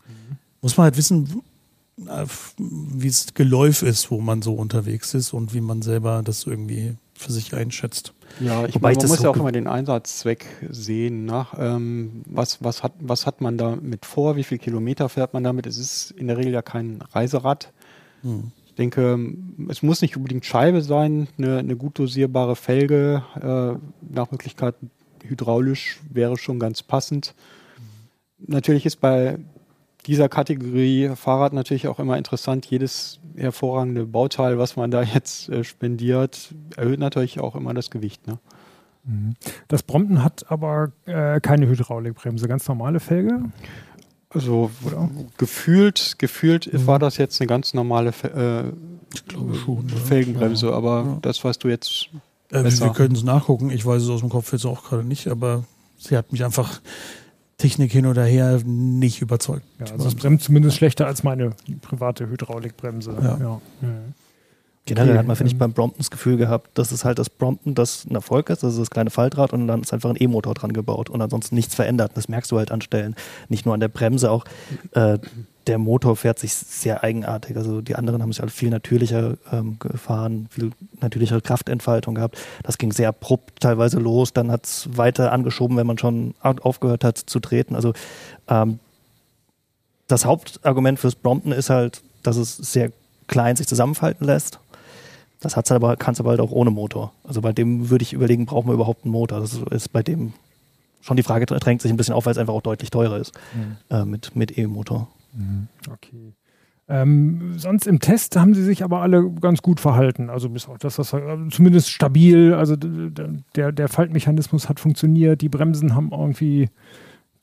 muss man halt wissen, wie es Geläuf ist, wo man so unterwegs ist und wie man selber das irgendwie für sich einschätzt. Ja, ich Wobei meine, ich man das muss ja auch immer den Einsatzzweck sehen. Ne? Ähm, was, was, hat, was hat man damit vor? Wie viele Kilometer fährt man damit? Es ist in der Regel ja kein Reiserad. Hm. Denke, es muss nicht unbedingt Scheibe sein, eine, eine gut dosierbare Felge, äh, nach Möglichkeit hydraulisch wäre schon ganz passend. Natürlich ist bei dieser Kategorie Fahrrad natürlich auch immer interessant, jedes hervorragende Bauteil, was man da jetzt äh, spendiert, erhöht natürlich auch immer das Gewicht. Ne? Das Brompton hat aber äh, keine Hydraulikbremse, ganz normale Felge. Also Oder? gefühlt, gefühlt war das jetzt eine ganz normale Fe äh, schon. ja. Felgenbremse, Ja. aber Ja. das weißt du jetzt. Äh, wir besser. wir können es nachgucken. Ich weiß es aus dem Kopf jetzt auch gerade nicht, aber sie hat mich einfach Technik hin oder her nicht überzeugt. Ja, also es bremst zumindest schlechter als meine private Hydraulikbremse. Ja. Ja. Mhm. Generell Okay, hat man, finde ich, ähm, beim Brompton das Gefühl gehabt, dass es halt das Brompton, das ein Erfolg ist, das ist das kleine Faltrad und dann ist einfach ein E-Motor dran gebaut und ansonsten nichts verändert. Das merkst du halt an Stellen. Nicht nur an der Bremse, auch äh, der Motor fährt sich sehr eigenartig. Also die anderen haben sich alle viel natürlicher ähm, gefahren, viel natürlichere Kraftentfaltung gehabt. Das ging sehr abrupt teilweise los, dann hat es weiter angeschoben, wenn man schon au- aufgehört hat zu treten. Also ähm, das Hauptargument fürs Brompton ist halt, dass es sehr klein sich zusammenfalten lässt. Das hat's aber, kann es aber halt auch ohne Motor. Also bei dem würde ich überlegen, brauchen wir überhaupt einen Motor? Das ist bei dem schon die Frage drängt sich ein bisschen auf, weil es einfach auch deutlich teurer ist äh, mit, mit E-Motor. Okay. Ähm, sonst im Test haben sie sich aber alle ganz gut verhalten. Also bis auf das, das äh, zumindest stabil. Also der, der Faltmechanismus hat funktioniert. Die Bremsen haben irgendwie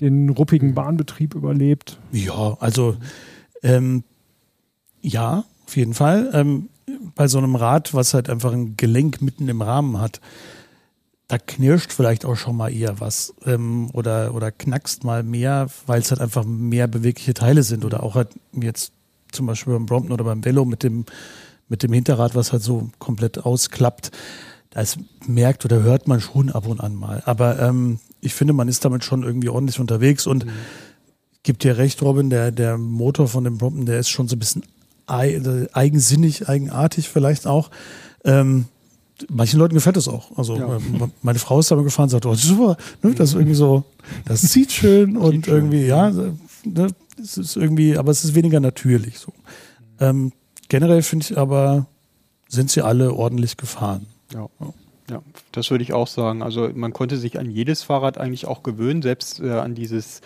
den ruppigen Bahnbetrieb überlebt. Ja, also ähm, ja, auf jeden Fall. Ähm, bei so einem Rad, was halt einfach ein Gelenk mitten im Rahmen hat, da knirscht vielleicht auch schon mal eher was ähm, oder, oder knackst mal mehr, weil es halt einfach mehr bewegliche Teile sind oder auch halt jetzt zum Beispiel beim Brompton oder beim Velo mit dem, mit dem Hinterrad, was halt so komplett ausklappt. Das merkt oder hört man schon ab und an mal. Aber ähm, ich finde, man ist damit schon irgendwie ordentlich unterwegs und gibt dir recht, Robin, der, der Motor von dem Brompton, der ist schon so ein bisschen eigensinnig, eigenartig vielleicht auch. Ähm, manchen Leuten gefällt es auch. Also Ja. ähm, meine Frau ist damit gefahren und sagt, oh, super, ne, das ist irgendwie so, das sieht schön und irgendwie, ja, ne, es ist irgendwie, aber es ist weniger natürlich so. Ähm, generell finde ich aber, sind sie alle ordentlich gefahren. Ja. Ja, das würde ich auch sagen. Also man konnte sich an jedes Fahrrad eigentlich auch gewöhnen, selbst äh, an dieses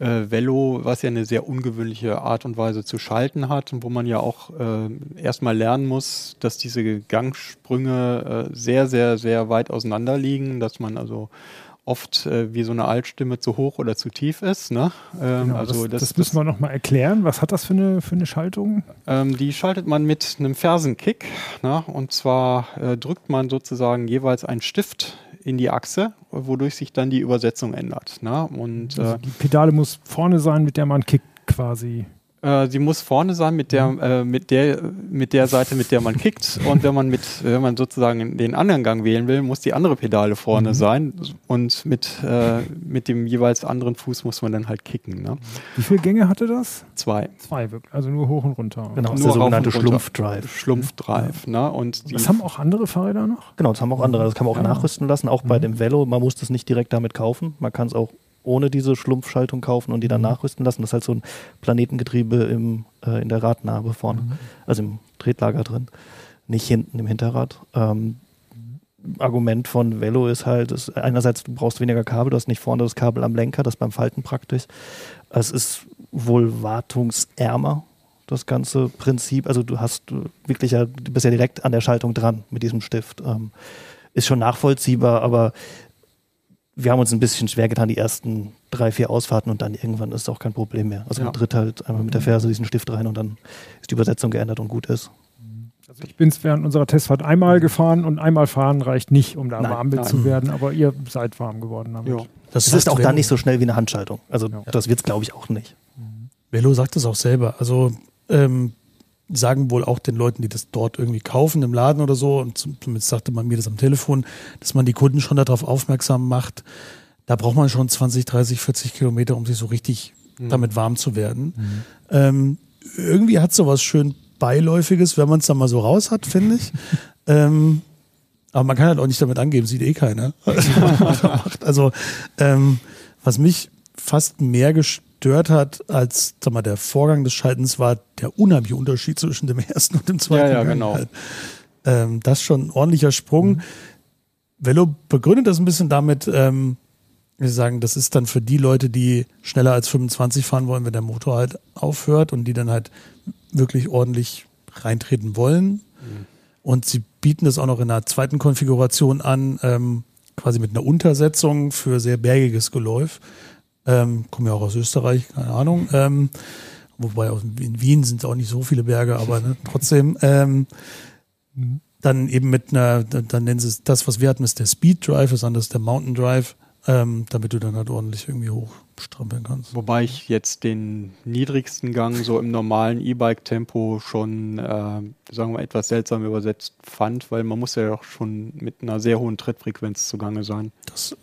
äh, Velo, was ja eine sehr ungewöhnliche Art und Weise zu schalten hat und wo man ja auch äh, erstmal lernen muss, dass diese Gangsprünge äh, sehr, sehr, sehr weit auseinander liegen, dass man also oft äh, wie so eine Altstimme zu hoch oder zu tief ist. Ne? Ähm, Genau, also das, das, müssen wir nochmal erklären. Was hat das für eine, für eine Schaltung? ähm, die schaltet man mit einem Fersenkick. Ne? Und zwar äh, drückt man sozusagen jeweils einen Stift in die Achse, wodurch sich dann die Übersetzung ändert. Ne? Und Also äh, die Pedale muss vorne sein, mit der man kickt quasi. Äh, sie muss vorne sein mit der, äh, mit der, mit der Seite, mit der man kickt. Und wenn man mit, wenn man sozusagen den anderen Gang wählen will, muss die andere Pedale vorne sein. Und mit, äh, mit dem jeweils anderen Fuß muss man dann halt kicken. Ne? Wie viele Gänge hatte das? Zwei. Zwei wirklich, also nur hoch und runter. Genau, das ist Nur der sogenannte runter. Schlumpfdrive. Schlumpfdrive. Ne? Und die, Das haben auch andere Fahrräder noch? Genau, das haben auch andere. Das kann man auch Ja. nachrüsten lassen, auch bei dem Velo. Man muss das nicht direkt damit kaufen. Man kann es auch ohne diese Schlumpfschaltung kaufen und die dann nachrüsten lassen. Das ist halt so ein Planetengetriebe im, äh, in der Radnabe vorne, also im Tretlager drin, nicht hinten im Hinterrad. Ähm, Argument von Velo ist halt, ist einerseits, du brauchst weniger Kabel, du hast nicht vorne das Kabel am Lenker, das beim Falten praktisch. Es ist wohl wartungsärmer, das ganze Prinzip. Also du hast wirklich ja, du bist ja direkt an der Schaltung dran mit diesem Stift. Ähm, ist schon nachvollziehbar, aber wir haben uns ein bisschen schwer getan, die ersten drei, vier Ausfahrten und dann irgendwann ist es auch kein Problem mehr. Also Ja. man tritt halt einmal mit der Ferse diesen Stift rein und dann ist die Übersetzung geändert und gut ist. Also ich bin es während unserer Testfahrt einmal gefahren und einmal fahren reicht nicht, um da Nein, warm mit nein. zu werden, aber ihr seid warm geworden damit. Ja. Das Es ist auch dann nicht so schnell wie eine Handschaltung. Also Ja. das wird es, glaube ich, auch nicht. Velo sagt es auch selber. Also ähm, sagen wohl auch den Leuten, die das dort irgendwie kaufen im Laden oder so, und zum- zumindest sagte man mir das am Telefon, dass man die Kunden schon darauf aufmerksam macht. Da braucht man schon 20, 30, 40 Kilometer, um sich so richtig damit warm zu werden. Ähm, irgendwie hat sowas schön Beiläufiges, wenn man es dann mal so raus hat, finde ich. ähm, aber man kann halt auch nicht damit angeben, sieht eh keiner. also, ähm, was mich fast mehr gestört hat als sag mal, der Vorgang des Schaltens, war der unheimliche Unterschied zwischen dem ersten und dem zweiten. Ja, ja, Gang genau. halt. Ähm, das ist schon ein ordentlicher Sprung. Velo begründet das ein bisschen damit, ähm, wir sagen, das ist dann für die Leute, die schneller als 25 fahren wollen, wenn der Motor halt aufhört und die dann halt wirklich ordentlich reintreten wollen. Und sie bieten das auch noch in einer zweiten Konfiguration an, ähm, quasi mit einer Untersetzung für sehr bergiges Geläuf. Ähm, kommen ja auch aus Österreich, keine Ahnung. Ähm, wobei in Wien sind auch nicht so viele Berge, aber ne, trotzdem. Ähm, dann eben mit einer, dann nennen sie es, das, was wir hatten, ist der Speed Drive, ist der Mountain Drive, ähm, damit du dann halt ordentlich irgendwie hochstrampeln kannst. Wobei ich jetzt den niedrigsten Gang so im normalen E-Bike-Tempo schon, äh, sagen wir, etwas seltsam übersetzt fand, weil man muss ja auch schon mit einer sehr hohen Trittfrequenz zugange sein. Das,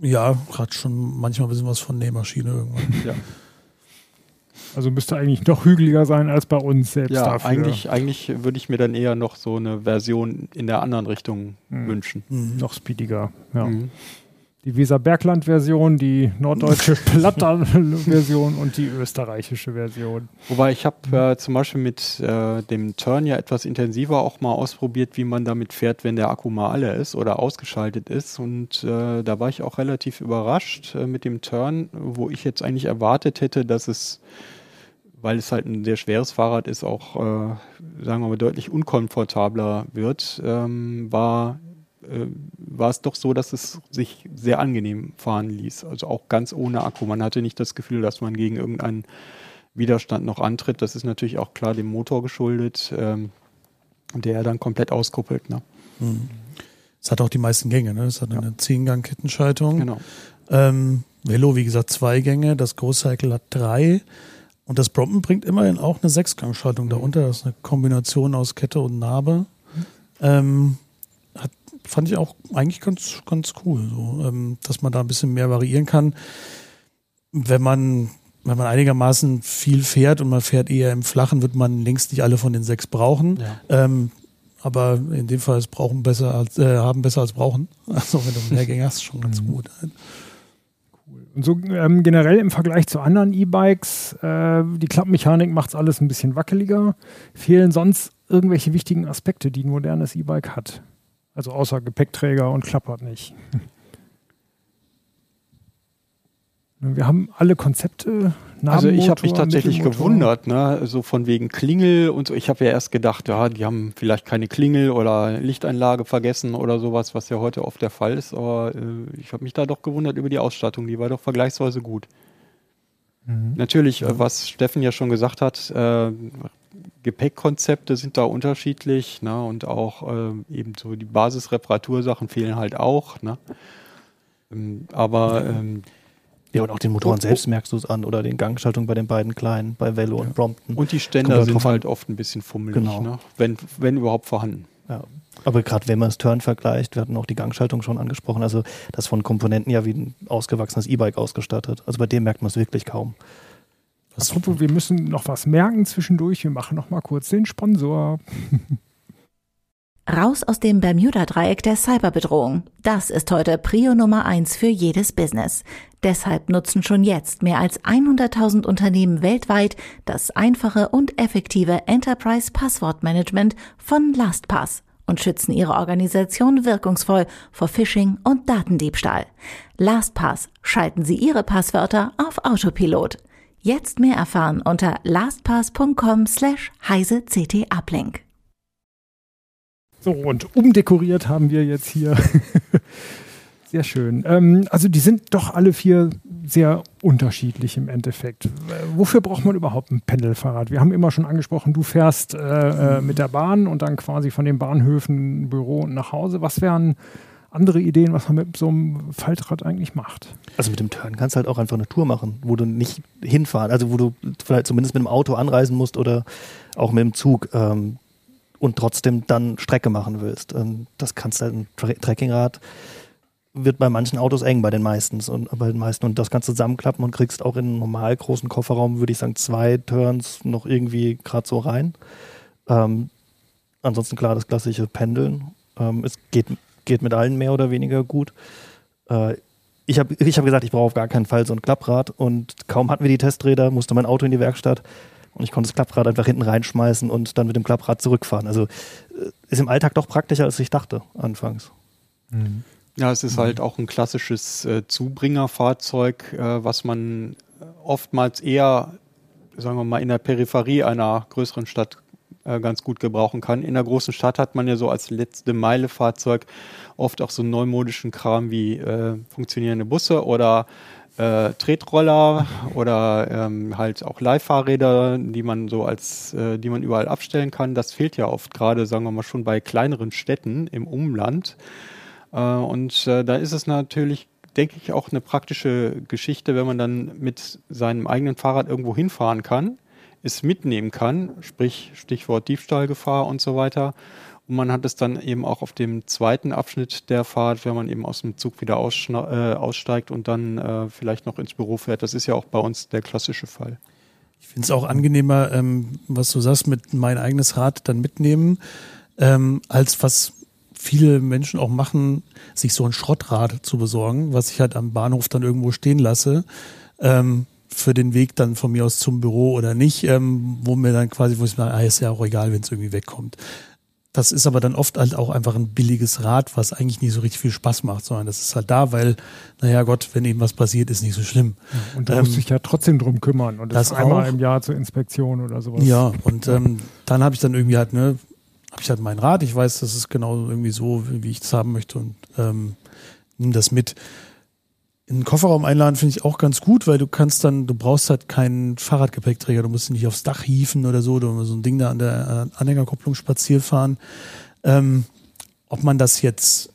ja, hat schon manchmal ein bisschen was von Nähmaschine irgendwann. Ja, Also müsste eigentlich noch hügeliger sein als bei uns selbst ja dafür. eigentlich, eigentlich würde ich mir dann eher noch so eine Version in der anderen Richtung Mhm. wünschen. Mhm. noch speediger. Ja. Mhm. Die Weser-Bergland-Version, die norddeutsche Platter-Version und die österreichische Version. Wobei ich habe äh, zum Beispiel mit äh, dem Turn ja etwas intensiver auch mal ausprobiert, wie man damit fährt, wenn der Akku mal alle ist oder ausgeschaltet ist. Und äh, da war ich auch relativ überrascht äh, mit dem Turn, wo ich jetzt eigentlich erwartet hätte, dass es, weil es halt ein sehr schweres Fahrrad ist, auch, äh, sagen wir mal, deutlich unkomfortabler wird, ähm, war äh, war es doch so, dass es sich sehr angenehm fahren ließ. Also auch ganz ohne Akku. Man hatte nicht das Gefühl, dass man gegen irgendeinen Widerstand noch antritt. Das ist natürlich auch klar dem Motor geschuldet, ähm, der dann komplett auskuppelt. Ne? Mhm. Es hat auch die meisten Gänge, ne? Es hat eine 10-Gang-Kettenschaltung. Genau. Ähm, Velo, wie gesagt, zwei Gänge, das Großcycle hat drei. Und das Brompton bringt immerhin auch eine Sechsgangschaltung darunter. Das ist eine Kombination aus Kette und Narbe. Ähm, hat, fand ich auch eigentlich ganz, ganz cool, so, ähm, dass man da ein bisschen mehr variieren kann. Wenn man, wenn man einigermaßen viel fährt und man fährt eher im Flachen, wird man längst nicht alle von den sechs brauchen. Ja. Ähm, aber in dem Fall ist brauchen besser als äh, haben besser als brauchen. Also wenn du mehr Gänge hast, ist schon ganz gut. Und so ähm, generell im Vergleich zu anderen E-Bikes, äh, die Klappmechanik macht es alles ein bisschen wackeliger. Fehlen sonst irgendwelche wichtigen Aspekte, die ein modernes E-Bike hat? Also außer Gepäckträger und klappert nicht. Wir haben alle Konzepte. Also ich habe mich tatsächlich gewundert, ne? so von wegen Klingel und so. Ich habe ja erst gedacht, ja, die haben vielleicht keine Klingel oder Lichteinlage vergessen oder sowas, was ja heute oft der Fall ist. Aber äh, ich habe mich da doch gewundert über die Ausstattung. Die war doch vergleichsweise gut. Mhm. Natürlich, äh, was Steffen ja schon gesagt hat, äh, Gepäckkonzepte sind da unterschiedlich ne? und auch äh, eben so die Basisreparatursachen fehlen halt auch. Ne? Ähm, aber ähm, Ja, und auch den Motoren selbst merkst du es an oder den Gangschaltungen bei den beiden kleinen, bei Velo und Brompton. und die Ständer sind halt oft ein bisschen fummelig, Genau. ne? wenn, wenn überhaupt vorhanden. Ja. Aber gerade wenn man das Turn vergleicht, wir hatten auch die Gangschaltung schon angesprochen, also das von Komponenten ja wie ein ausgewachsenes E-Bike ausgestattet. Also bei dem merkt man es wirklich kaum. Was, Apropos, wir müssen noch was merken zwischendurch. Wir machen noch mal kurz den Sponsor. Raus aus dem Bermuda-Dreieck der Cyberbedrohung. Das ist heute Prio Nummer eins für jedes Business. Deshalb nutzen schon jetzt mehr als 100.000 Unternehmen weltweit das einfache und effektive Enterprise Passwortmanagement von LastPass und schützen ihre Organisation wirkungsvoll vor Phishing und Datendiebstahl. LastPass schalten Sie Ihre Passwörter auf Autopilot. Jetzt mehr erfahren unter lastpass.com slash heise ct uplink. So, und umdekoriert haben wir jetzt hier Sehr schön. Ähm, also die sind doch alle vier sehr unterschiedlich im Endeffekt. Wofür braucht man überhaupt ein Pendelfahrrad? Wir haben immer schon angesprochen, du fährst äh, äh, mit der Bahn und dann quasi von den Bahnhöfen, Büro und nach Hause. Was wären andere Ideen, was man mit so einem Faltrad eigentlich macht? Also mit dem Turn kannst du halt auch einfach eine Tour machen, wo du nicht hinfahren, also wo du vielleicht zumindest mit dem Auto anreisen musst oder auch mit dem Zug. Ähm, und trotzdem dann Strecke machen willst. Ähm, das kannst du halt ein Trekkingrad wird bei manchen Autos eng, bei den meisten und bei den meisten und das kannst du zusammenklappen und kriegst auch in einen normal großen Kofferraum, würde ich sagen, zwei Turns noch irgendwie gerade so rein. Ähm, ansonsten klar das klassische Pendeln. Ähm, es geht, geht mit allen mehr oder weniger gut. Äh, ich habe ich hab gesagt, ich brauche auf gar keinen Fall so ein Klapprad und kaum hatten wir die Testräder, musste mein Auto in die Werkstatt und ich konnte das Klapprad einfach hinten reinschmeißen und dann mit dem Klapprad zurückfahren. Also äh, ist im Alltag doch praktischer, als ich dachte anfangs. Mhm. Ja, es ist halt auch ein klassisches äh, Zubringerfahrzeug, äh, was man oftmals eher, sagen wir mal, in der Peripherie einer größeren Stadt äh, ganz gut gebrauchen kann. In der großen Stadt hat man ja so als letzte Meile Fahrzeug oft auch so neumodischen Kram wie äh, funktionierende Busse oder äh, Tretroller oder ähm, halt auch Leihfahrräder, die man so als, äh, die man überall abstellen kann. Das fehlt ja oft gerade, sagen wir mal, schon bei kleineren Städten im Umland. Äh, und äh, da ist es natürlich, denke ich, auch eine praktische Geschichte, wenn man dann mit seinem eigenen Fahrrad irgendwo hinfahren kann, es mitnehmen kann, sprich Stichwort Diebstahlgefahr und so weiter und man hat es dann eben auch auf dem zweiten Abschnitt der Fahrt, wenn man eben aus dem Zug wieder äh, aussteigt und dann äh, vielleicht noch ins Büro fährt. Das ist ja auch bei uns der klassische Fall. Ich finde es auch angenehmer, ähm, was du sagst, mit mein eigenes Rad dann mitnehmen, ähm, als was viele Menschen auch machen, sich so ein Schrottrad zu besorgen, was ich halt am Bahnhof dann irgendwo stehen lasse. Ähm, für den Weg dann von mir aus zum Büro oder nicht, ähm, wo mir dann quasi, wo ich mir, ah, ist ja auch egal, wenn es irgendwie wegkommt. Das ist aber dann oft halt auch einfach ein billiges Rad, was eigentlich nicht so richtig viel Spaß macht, sondern das ist halt da, weil, naja Gott, wenn eben was passiert, ist nicht so schlimm. Und da ähm, muss sich ja trotzdem drum kümmern und das, das einmal auch. im Jahr zur Inspektion oder sowas. Ja, und ähm, dann habe ich dann irgendwie halt, ne, ich halt mein Rad, ich weiß, das ist genau irgendwie so, wie ich das haben möchte und ähm, nehme das mit in den Kofferraum einladen finde ich auch ganz gut, weil du kannst dann, du brauchst halt keinen Fahrradgepäckträger, du musst nicht aufs Dach hieven oder so, du musst so ein Ding da an der Anhängerkupplung spazieren fahren. Ähm, ob man das jetzt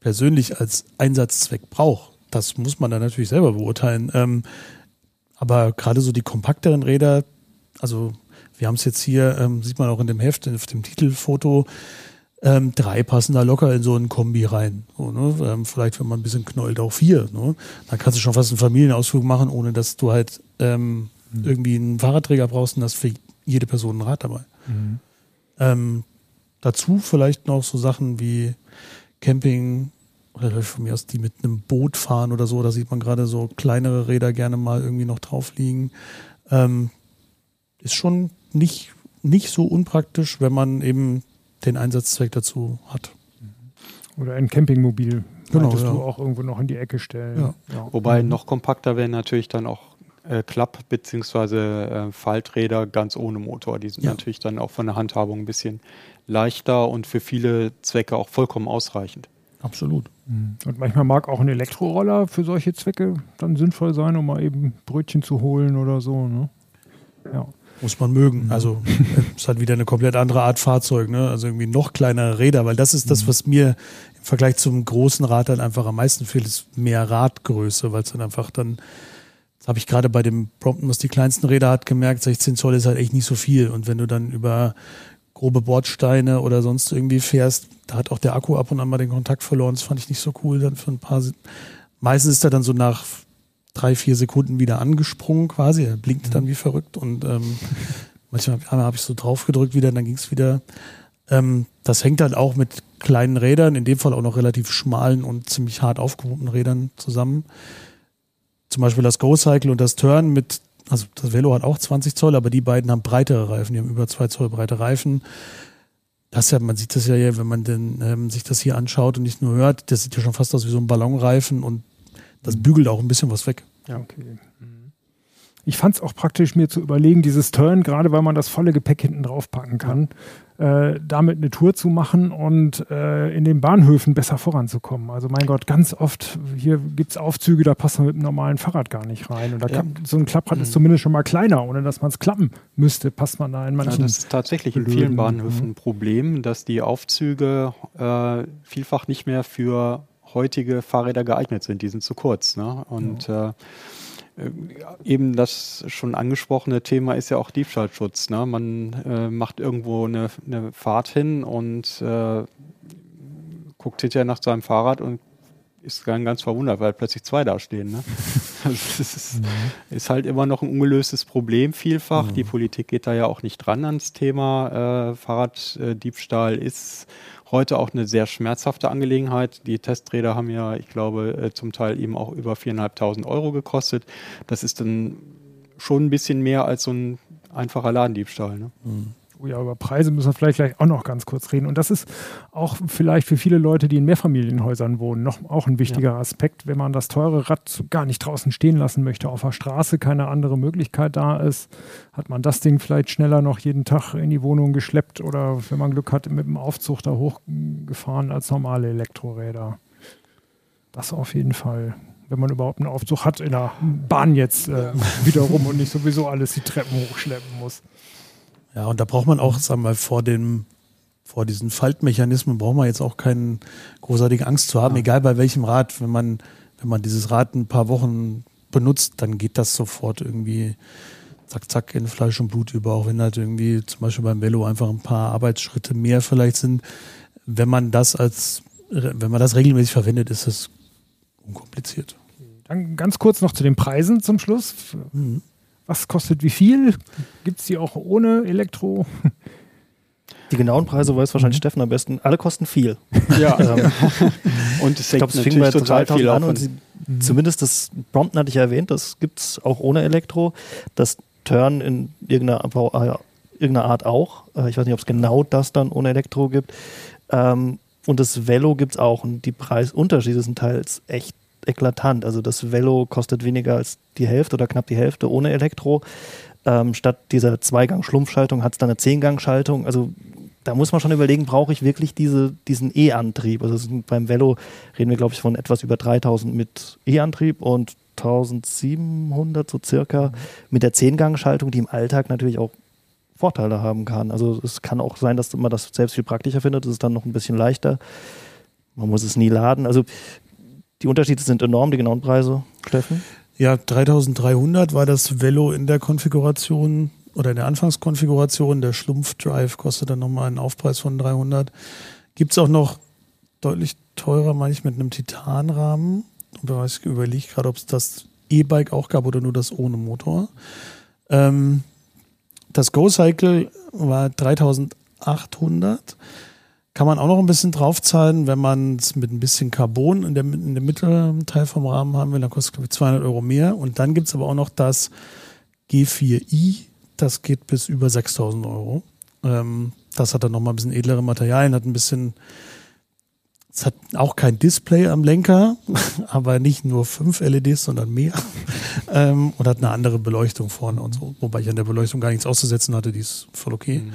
persönlich als Einsatzzweck braucht, das muss man dann natürlich selber beurteilen. Ähm, aber gerade so die kompakteren Räder, also wir haben es jetzt hier, ähm, sieht man auch in dem Heft, auf dem Titelfoto, ähm, drei passen da locker in so einen Kombi rein. So, ne? ähm, vielleicht, wenn man ein bisschen knollt, auch vier. Ne? Dann kannst du schon fast einen Familienausflug machen, ohne dass du halt ähm, mhm. irgendwie einen Fahrradträger brauchst und hast für jede Person ein Rad dabei. Mhm. Ähm, dazu vielleicht noch so Sachen wie Camping oder von mir aus die mit einem Boot fahren oder so. Da sieht man gerade so kleinere Räder gerne mal irgendwie noch drauf liegen. Ähm, ist schon nicht, nicht so unpraktisch, wenn man eben den Einsatzzweck dazu hat. Oder ein Campingmobil genau, ja. du auch irgendwo noch in die Ecke stellen. Ja. Ja. Wobei mhm. noch kompakter wären natürlich dann auch äh, Klapp- bzw. Äh, Falträder ganz ohne Motor. Die sind natürlich dann auch von der Handhabung ein bisschen leichter und für viele Zwecke auch vollkommen ausreichend. Absolut. Mhm. Und manchmal mag auch ein Elektroroller für solche Zwecke dann sinnvoll sein, um mal eben Brötchen zu holen oder so. Ne? Ja. Muss man mögen. Mhm. Also es hat wieder eine komplett andere Art Fahrzeug, ne? Also irgendwie noch kleinere Räder, weil das ist das, mhm. was mir im Vergleich zum großen Rad dann einfach am meisten fehlt, ist mehr Radgröße, weil es dann einfach dann, das habe ich gerade bei dem Brompton, was die kleinsten Räder hat, gemerkt, 16 Zoll ist halt echt nicht so viel. Und wenn du dann über grobe Bordsteine oder sonst irgendwie fährst, da hat auch der Akku ab und an mal den Kontakt verloren. Das fand ich nicht so cool dann für ein paar. Meistens ist er dann so nach drei, vier Sekunden wieder angesprungen quasi. Er blinkt mhm. dann wie verrückt und ähm, manchmal habe ich so drauf gedrückt wieder, dann ging es wieder. Ähm, das hängt dann auch mit kleinen Rädern, in dem Fall auch noch relativ schmalen und ziemlich hart aufgepumpten Rädern zusammen. Zum Beispiel das Go Cycle und das Turn mit, also das Velo hat auch 20 Zoll, aber die beiden haben breitere Reifen, die haben über zwei Zoll breite Reifen. Das ja, man sieht das ja, wenn man denn, ähm, sich das hier anschaut und nicht nur hört, das sieht ja schon fast aus wie so ein Ballonreifen und das bügelt auch ein bisschen was weg. Ja, okay. Mhm. ich fand es auch praktisch, mir zu überlegen, dieses Turn, gerade weil man das volle Gepäck hinten drauf packen kann, äh, damit eine Tour zu machen und äh, in den Bahnhöfen besser voranzukommen. Also mein Gott, ganz oft, hier gibt es Aufzüge, da passt man mit einem normalen Fahrrad gar nicht rein. Und da Ja. so ein Klapprad Mhm. ist zumindest schon mal kleiner, ohne dass man es klappen müsste, passt man da in Ja, manchen. das ist tatsächlich in blöden, vielen Bahnhöfen ein Problem, dass die Aufzüge äh, vielfach nicht mehr für heutige Fahrräder geeignet sind. Die sind zu kurz. Ne? Und äh, äh, eben das schon angesprochene Thema ist ja auch Diebstahlschutz. Ne? Man äh, macht irgendwo eine, eine Fahrt hin und äh, guckt hinterher nach seinem Fahrrad und ist dann ganz verwundert, weil plötzlich zwei da stehen. Ne? Also das ist, ist halt immer noch ein ungelöstes Problem vielfach. Die Politik geht da ja auch nicht dran ans Thema. Äh, Fahrraddiebstahl ist heute auch eine sehr schmerzhafte Angelegenheit. Die Testräder haben ja, ich glaube, äh, zum Teil eben auch über 4.500 Euro gekostet. Das ist dann schon ein bisschen mehr als so ein einfacher Ladendiebstahl. Ne? Oh ja, über Preise müssen wir vielleicht gleich auch noch ganz kurz reden. Und das ist auch vielleicht für viele Leute, die in Mehrfamilienhäusern wohnen, noch auch ein wichtiger Aspekt, wenn man das teure Rad gar nicht draußen stehen lassen möchte, auf der Straße keine andere Möglichkeit da ist, hat man das Ding vielleicht schneller noch jeden Tag in die Wohnung geschleppt oder wenn man Glück hat, mit dem Aufzug da hochgefahren als normale Elektroräder. Das auf jeden Fall. Wenn man überhaupt einen Aufzug hat in der Bahn jetzt äh, wiederum und nicht sowieso alles die Treppen hochschleppen muss. Ja, und da braucht man auch, sagen wir mal, vor dem, vor diesen Faltmechanismen braucht man jetzt auch keine großartige Angst zu haben, egal bei welchem Rad. Wenn man, wenn man dieses Rad ein paar Wochen benutzt, dann geht das sofort irgendwie zack, zack in Fleisch und Blut über, auch wenn halt irgendwie zum Beispiel beim Velo einfach ein paar Arbeitsschritte mehr vielleicht sind. Wenn man das als, wenn man das regelmäßig verwendet, ist es unkompliziert. Dann ganz kurz noch zu den Preisen zum Schluss. Mhm. Was kostet wie viel? Gibt es die auch ohne Elektro? Die genauen Preise weiß wahrscheinlich Steffen am besten. Alle kosten viel. Ja, Ähm, und es ich hängt glaube, es fing bei natürlich total 3000 viel an und sie, zumindest das Brompton hatte ich ja erwähnt, das gibt es auch ohne Elektro. Das Turn in irgendeiner, äh, irgendeiner Art auch. Äh, ich weiß nicht, ob es genau das dann ohne Elektro gibt. Ähm, und das Velo gibt es auch. Und die Preisunterschiede sind teils echt eklatant. Also das Velo kostet weniger als die Hälfte oder knapp die Hälfte ohne Elektro. Ähm, statt dieser Zweigang-Schlumpfschaltung hat es dann eine Zehngang-Schaltung. Also da muss man schon überlegen, brauche ich wirklich diese, diesen E-Antrieb? Also beim Velo reden wir, glaube ich, von etwas über 3000 mit E-Antrieb und 1700 so circa mit der Zehngang-Schaltung, die im Alltag natürlich auch Vorteile haben kann. Also es kann auch sein, dass man das selbst viel praktischer findet. Es ist dann noch ein bisschen leichter. Man muss es nie laden. Also die Unterschiede sind enorm, die genauen Preise, Steffen. Ja, 3300 war das Velo in der Konfiguration oder in der Anfangskonfiguration. Der Schlumpf-Drive kostet dann nochmal einen Aufpreis von 300. Gibt es auch noch deutlich teurer, meine ich, mit einem Titanrahmen. Ich überlege gerade, ob es das E-Bike auch gab oder nur das ohne Motor. Ähm, das Go-Cycle war 3800. Kann man auch noch ein bisschen draufzahlen, wenn man es mit ein bisschen Carbon in, der, in dem mittleren Teil vom Rahmen haben will, dann kostet es glaube ich 200 Euro mehr. Und dann gibt es aber auch noch das G4i, das geht bis über 6000 Euro. Ähm, das hat dann nochmal ein bisschen edlere Materialien, hat ein bisschen, es hat auch kein Display am Lenker, aber nicht nur fünf LEDs, sondern mehr. ähm, und hat eine andere Beleuchtung vorne und so. Wobei ich an der Beleuchtung gar nichts auszusetzen hatte, die ist voll okay. Mhm.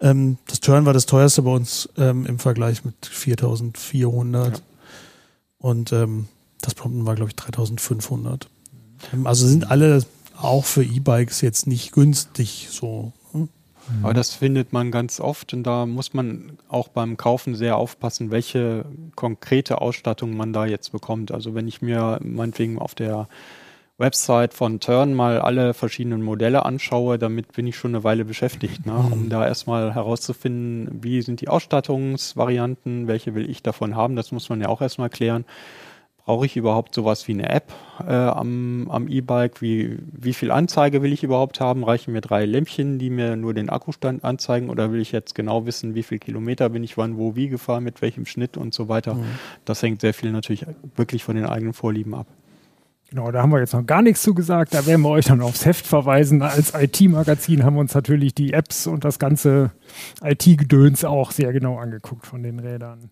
Ähm, das Turn war das teuerste bei uns ähm, im Vergleich mit 4400. Ja. Und ähm, das Prompton war, glaube ich, 3500. Ähm, Also sind alle auch für E-Bikes jetzt nicht günstig so. hm? Aber das findet man ganz oft und da muss man auch beim Kaufen sehr aufpassen, welche konkrete Ausstattung man da jetzt bekommt. Also wenn ich mir meinetwegen auf der Website von Turn mal alle verschiedenen Modelle anschaue, damit bin ich schon eine Weile beschäftigt, ne? um da erstmal herauszufinden, wie sind die Ausstattungsvarianten, welche will ich davon haben, das muss man ja auch erstmal klären. Brauche ich überhaupt sowas wie eine App äh, am, am E-Bike? Wie, wie viel Anzeige will ich überhaupt haben? Reichen mir drei Lämpchen, die mir nur den Akkustand anzeigen? Oder will ich jetzt genau wissen, wie viel Kilometer bin ich wann, wo, wie gefahren, mit welchem Schnitt und so weiter? Das hängt sehr viel natürlich wirklich von den eigenen Vorlieben ab. Genau, da haben wir jetzt noch gar nichts zu gesagt. Da werden wir euch dann aufs Heft verweisen. Als IT-Magazin haben wir uns natürlich die Apps und das ganze IT-Gedöns auch sehr genau angeguckt von den Rädern.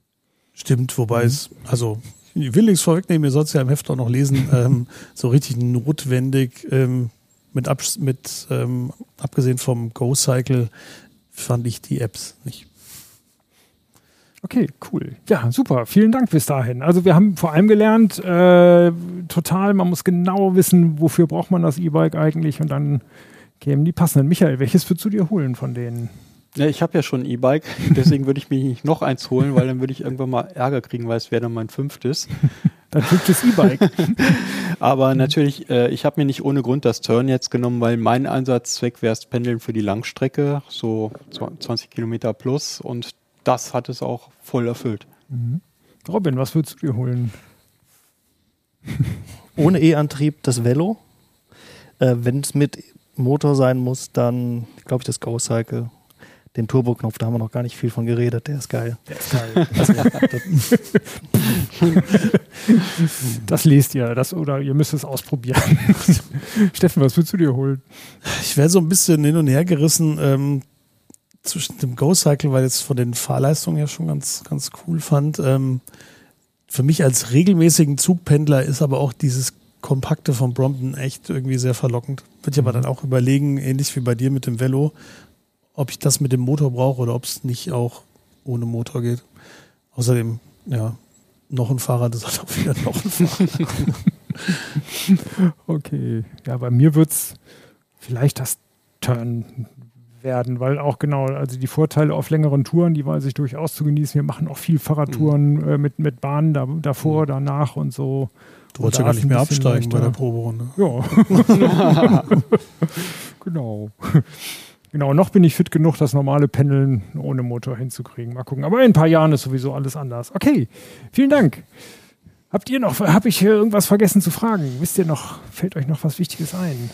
Stimmt, wobei es, also ich will nichts vorwegnehmen, ihr sollt es ja im Heft auch noch lesen, ähm, so richtig notwendig ähm, mit, Abs mit ähm, abgesehen vom Go-Cycle fand ich die Apps nicht. Okay, cool. Ja, super. Vielen Dank bis dahin. Also wir haben vor allem gelernt, äh, total, man muss genau wissen, wofür braucht man das E-Bike eigentlich und dann kämen die passenden. Michael, welches würdest du dir holen von denen? Ja, ich habe ja schon ein E-Bike, deswegen würde ich mir nicht noch eins holen, weil dann würde ich irgendwann mal Ärger kriegen, weil es wäre dann mein fünftes. Dein fünftes E-Bike. Aber natürlich, äh, ich habe mir nicht ohne Grund das Turn jetzt genommen, weil mein Einsatzzweck wäre es Pendeln für die Langstrecke, so 20 Kilometer plus und das hat es auch voll erfüllt. Mhm. Robin, was würdest du dir holen? Ohne E-Antrieb das Velo. Äh, Wenn es mit Motor sein muss, dann glaube ich das Go Cycle. Den Turboknopf, da haben wir noch gar nicht viel von geredet, der ist geil. Der ist geil. das lest ihr, das oder ihr müsst es ausprobieren. Steffen, was würdest du dir holen? Ich wäre so ein bisschen hin und her gerissen ähm, zwischen dem Go-Cycle, weil ich es von den Fahrleistungen ja schon ganz, ganz cool fand. Ähm, für mich als regelmäßigen Zugpendler ist aber auch dieses Kompakte von Brompton echt irgendwie sehr verlockend. Würde ich aber dann auch überlegen, ähnlich wie bei dir mit dem Velo, ob ich das mit dem Motor brauche oder ob es nicht auch ohne Motor geht. Außerdem, ja, noch ein Fahrrad ist halt auch wieder noch ein Fahrrad. okay. Ja, bei mir wird es vielleicht das Turn werden, weil auch genau, also die Vorteile auf längeren Touren, die weiß ich durchaus zu genießen. Wir machen auch viel Fahrradtouren mhm. äh, mit, mit Bahnen da, davor, mhm. danach und so. Du wolltest ja gar nicht mehr absteigen bei der Proberunde. Ja. genau. Genau, noch bin ich fit genug, das normale Pendeln ohne Motor hinzukriegen. Mal gucken. Aber in ein paar Jahren ist sowieso alles anders. Okay, vielen Dank. Habt ihr noch, habe ich irgendwas vergessen zu fragen? Wisst ihr noch, fällt euch noch was Wichtiges ein?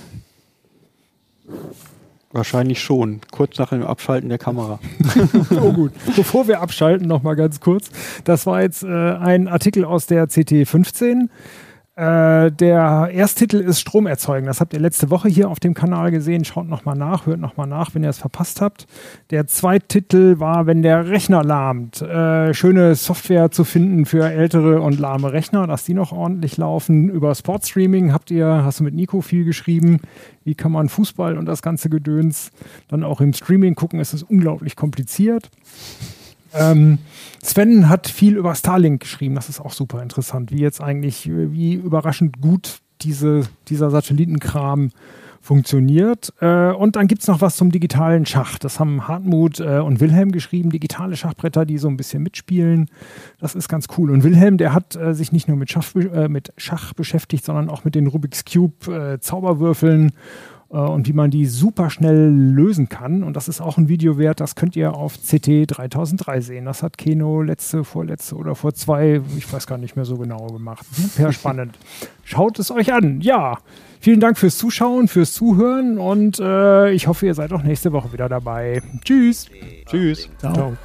Wahrscheinlich schon, kurz nach dem Abschalten der Kamera. oh gut. Bevor wir abschalten, noch mal ganz kurz. Das war jetzt äh, ein Artikel aus der CT 15. Äh, der Ersttitel ist Strom erzeugen. Das habt ihr letzte Woche hier auf dem Kanal gesehen. Schaut nochmal nach, hört nochmal nach, wenn ihr es verpasst habt. Der Zweittitel war, wenn der Rechner lahmt. Äh, schöne Software zu finden für ältere und lahme Rechner, dass die noch ordentlich laufen. Über Sportstreaming habt ihr, hast du mit Nico viel geschrieben. Wie kann man Fußball und das ganze Gedöns dann auch im Streaming gucken? Es ist unglaublich kompliziert. Ähm, Sven hat viel über Starlink geschrieben. Das ist auch super interessant, wie jetzt eigentlich, wie überraschend gut diese, dieser Satellitenkram funktioniert. Äh, und dann gibt es noch was zum digitalen Schach. Das haben Hartmut äh, und Wilhelm geschrieben, digitale Schachbretter, die so ein bisschen mitspielen. Das ist ganz cool. Und Wilhelm, der hat äh, sich nicht nur mit Schach, äh, mit Schach beschäftigt, sondern auch mit den Rubik's Cube äh, Zauberwürfeln und wie man die super schnell lösen kann. Und das ist auch ein Video wert, das könnt ihr auf CT 3003 sehen. Das hat Keno letzte, vorletzte oder vor zwei, ich weiß gar nicht mehr so genau gemacht. Super spannend. Schaut es euch an. Ja, vielen Dank fürs Zuschauen, fürs Zuhören und äh, ich hoffe, ihr seid auch nächste Woche wieder dabei. Tschüss. Tschüss. Ciao. Ciao.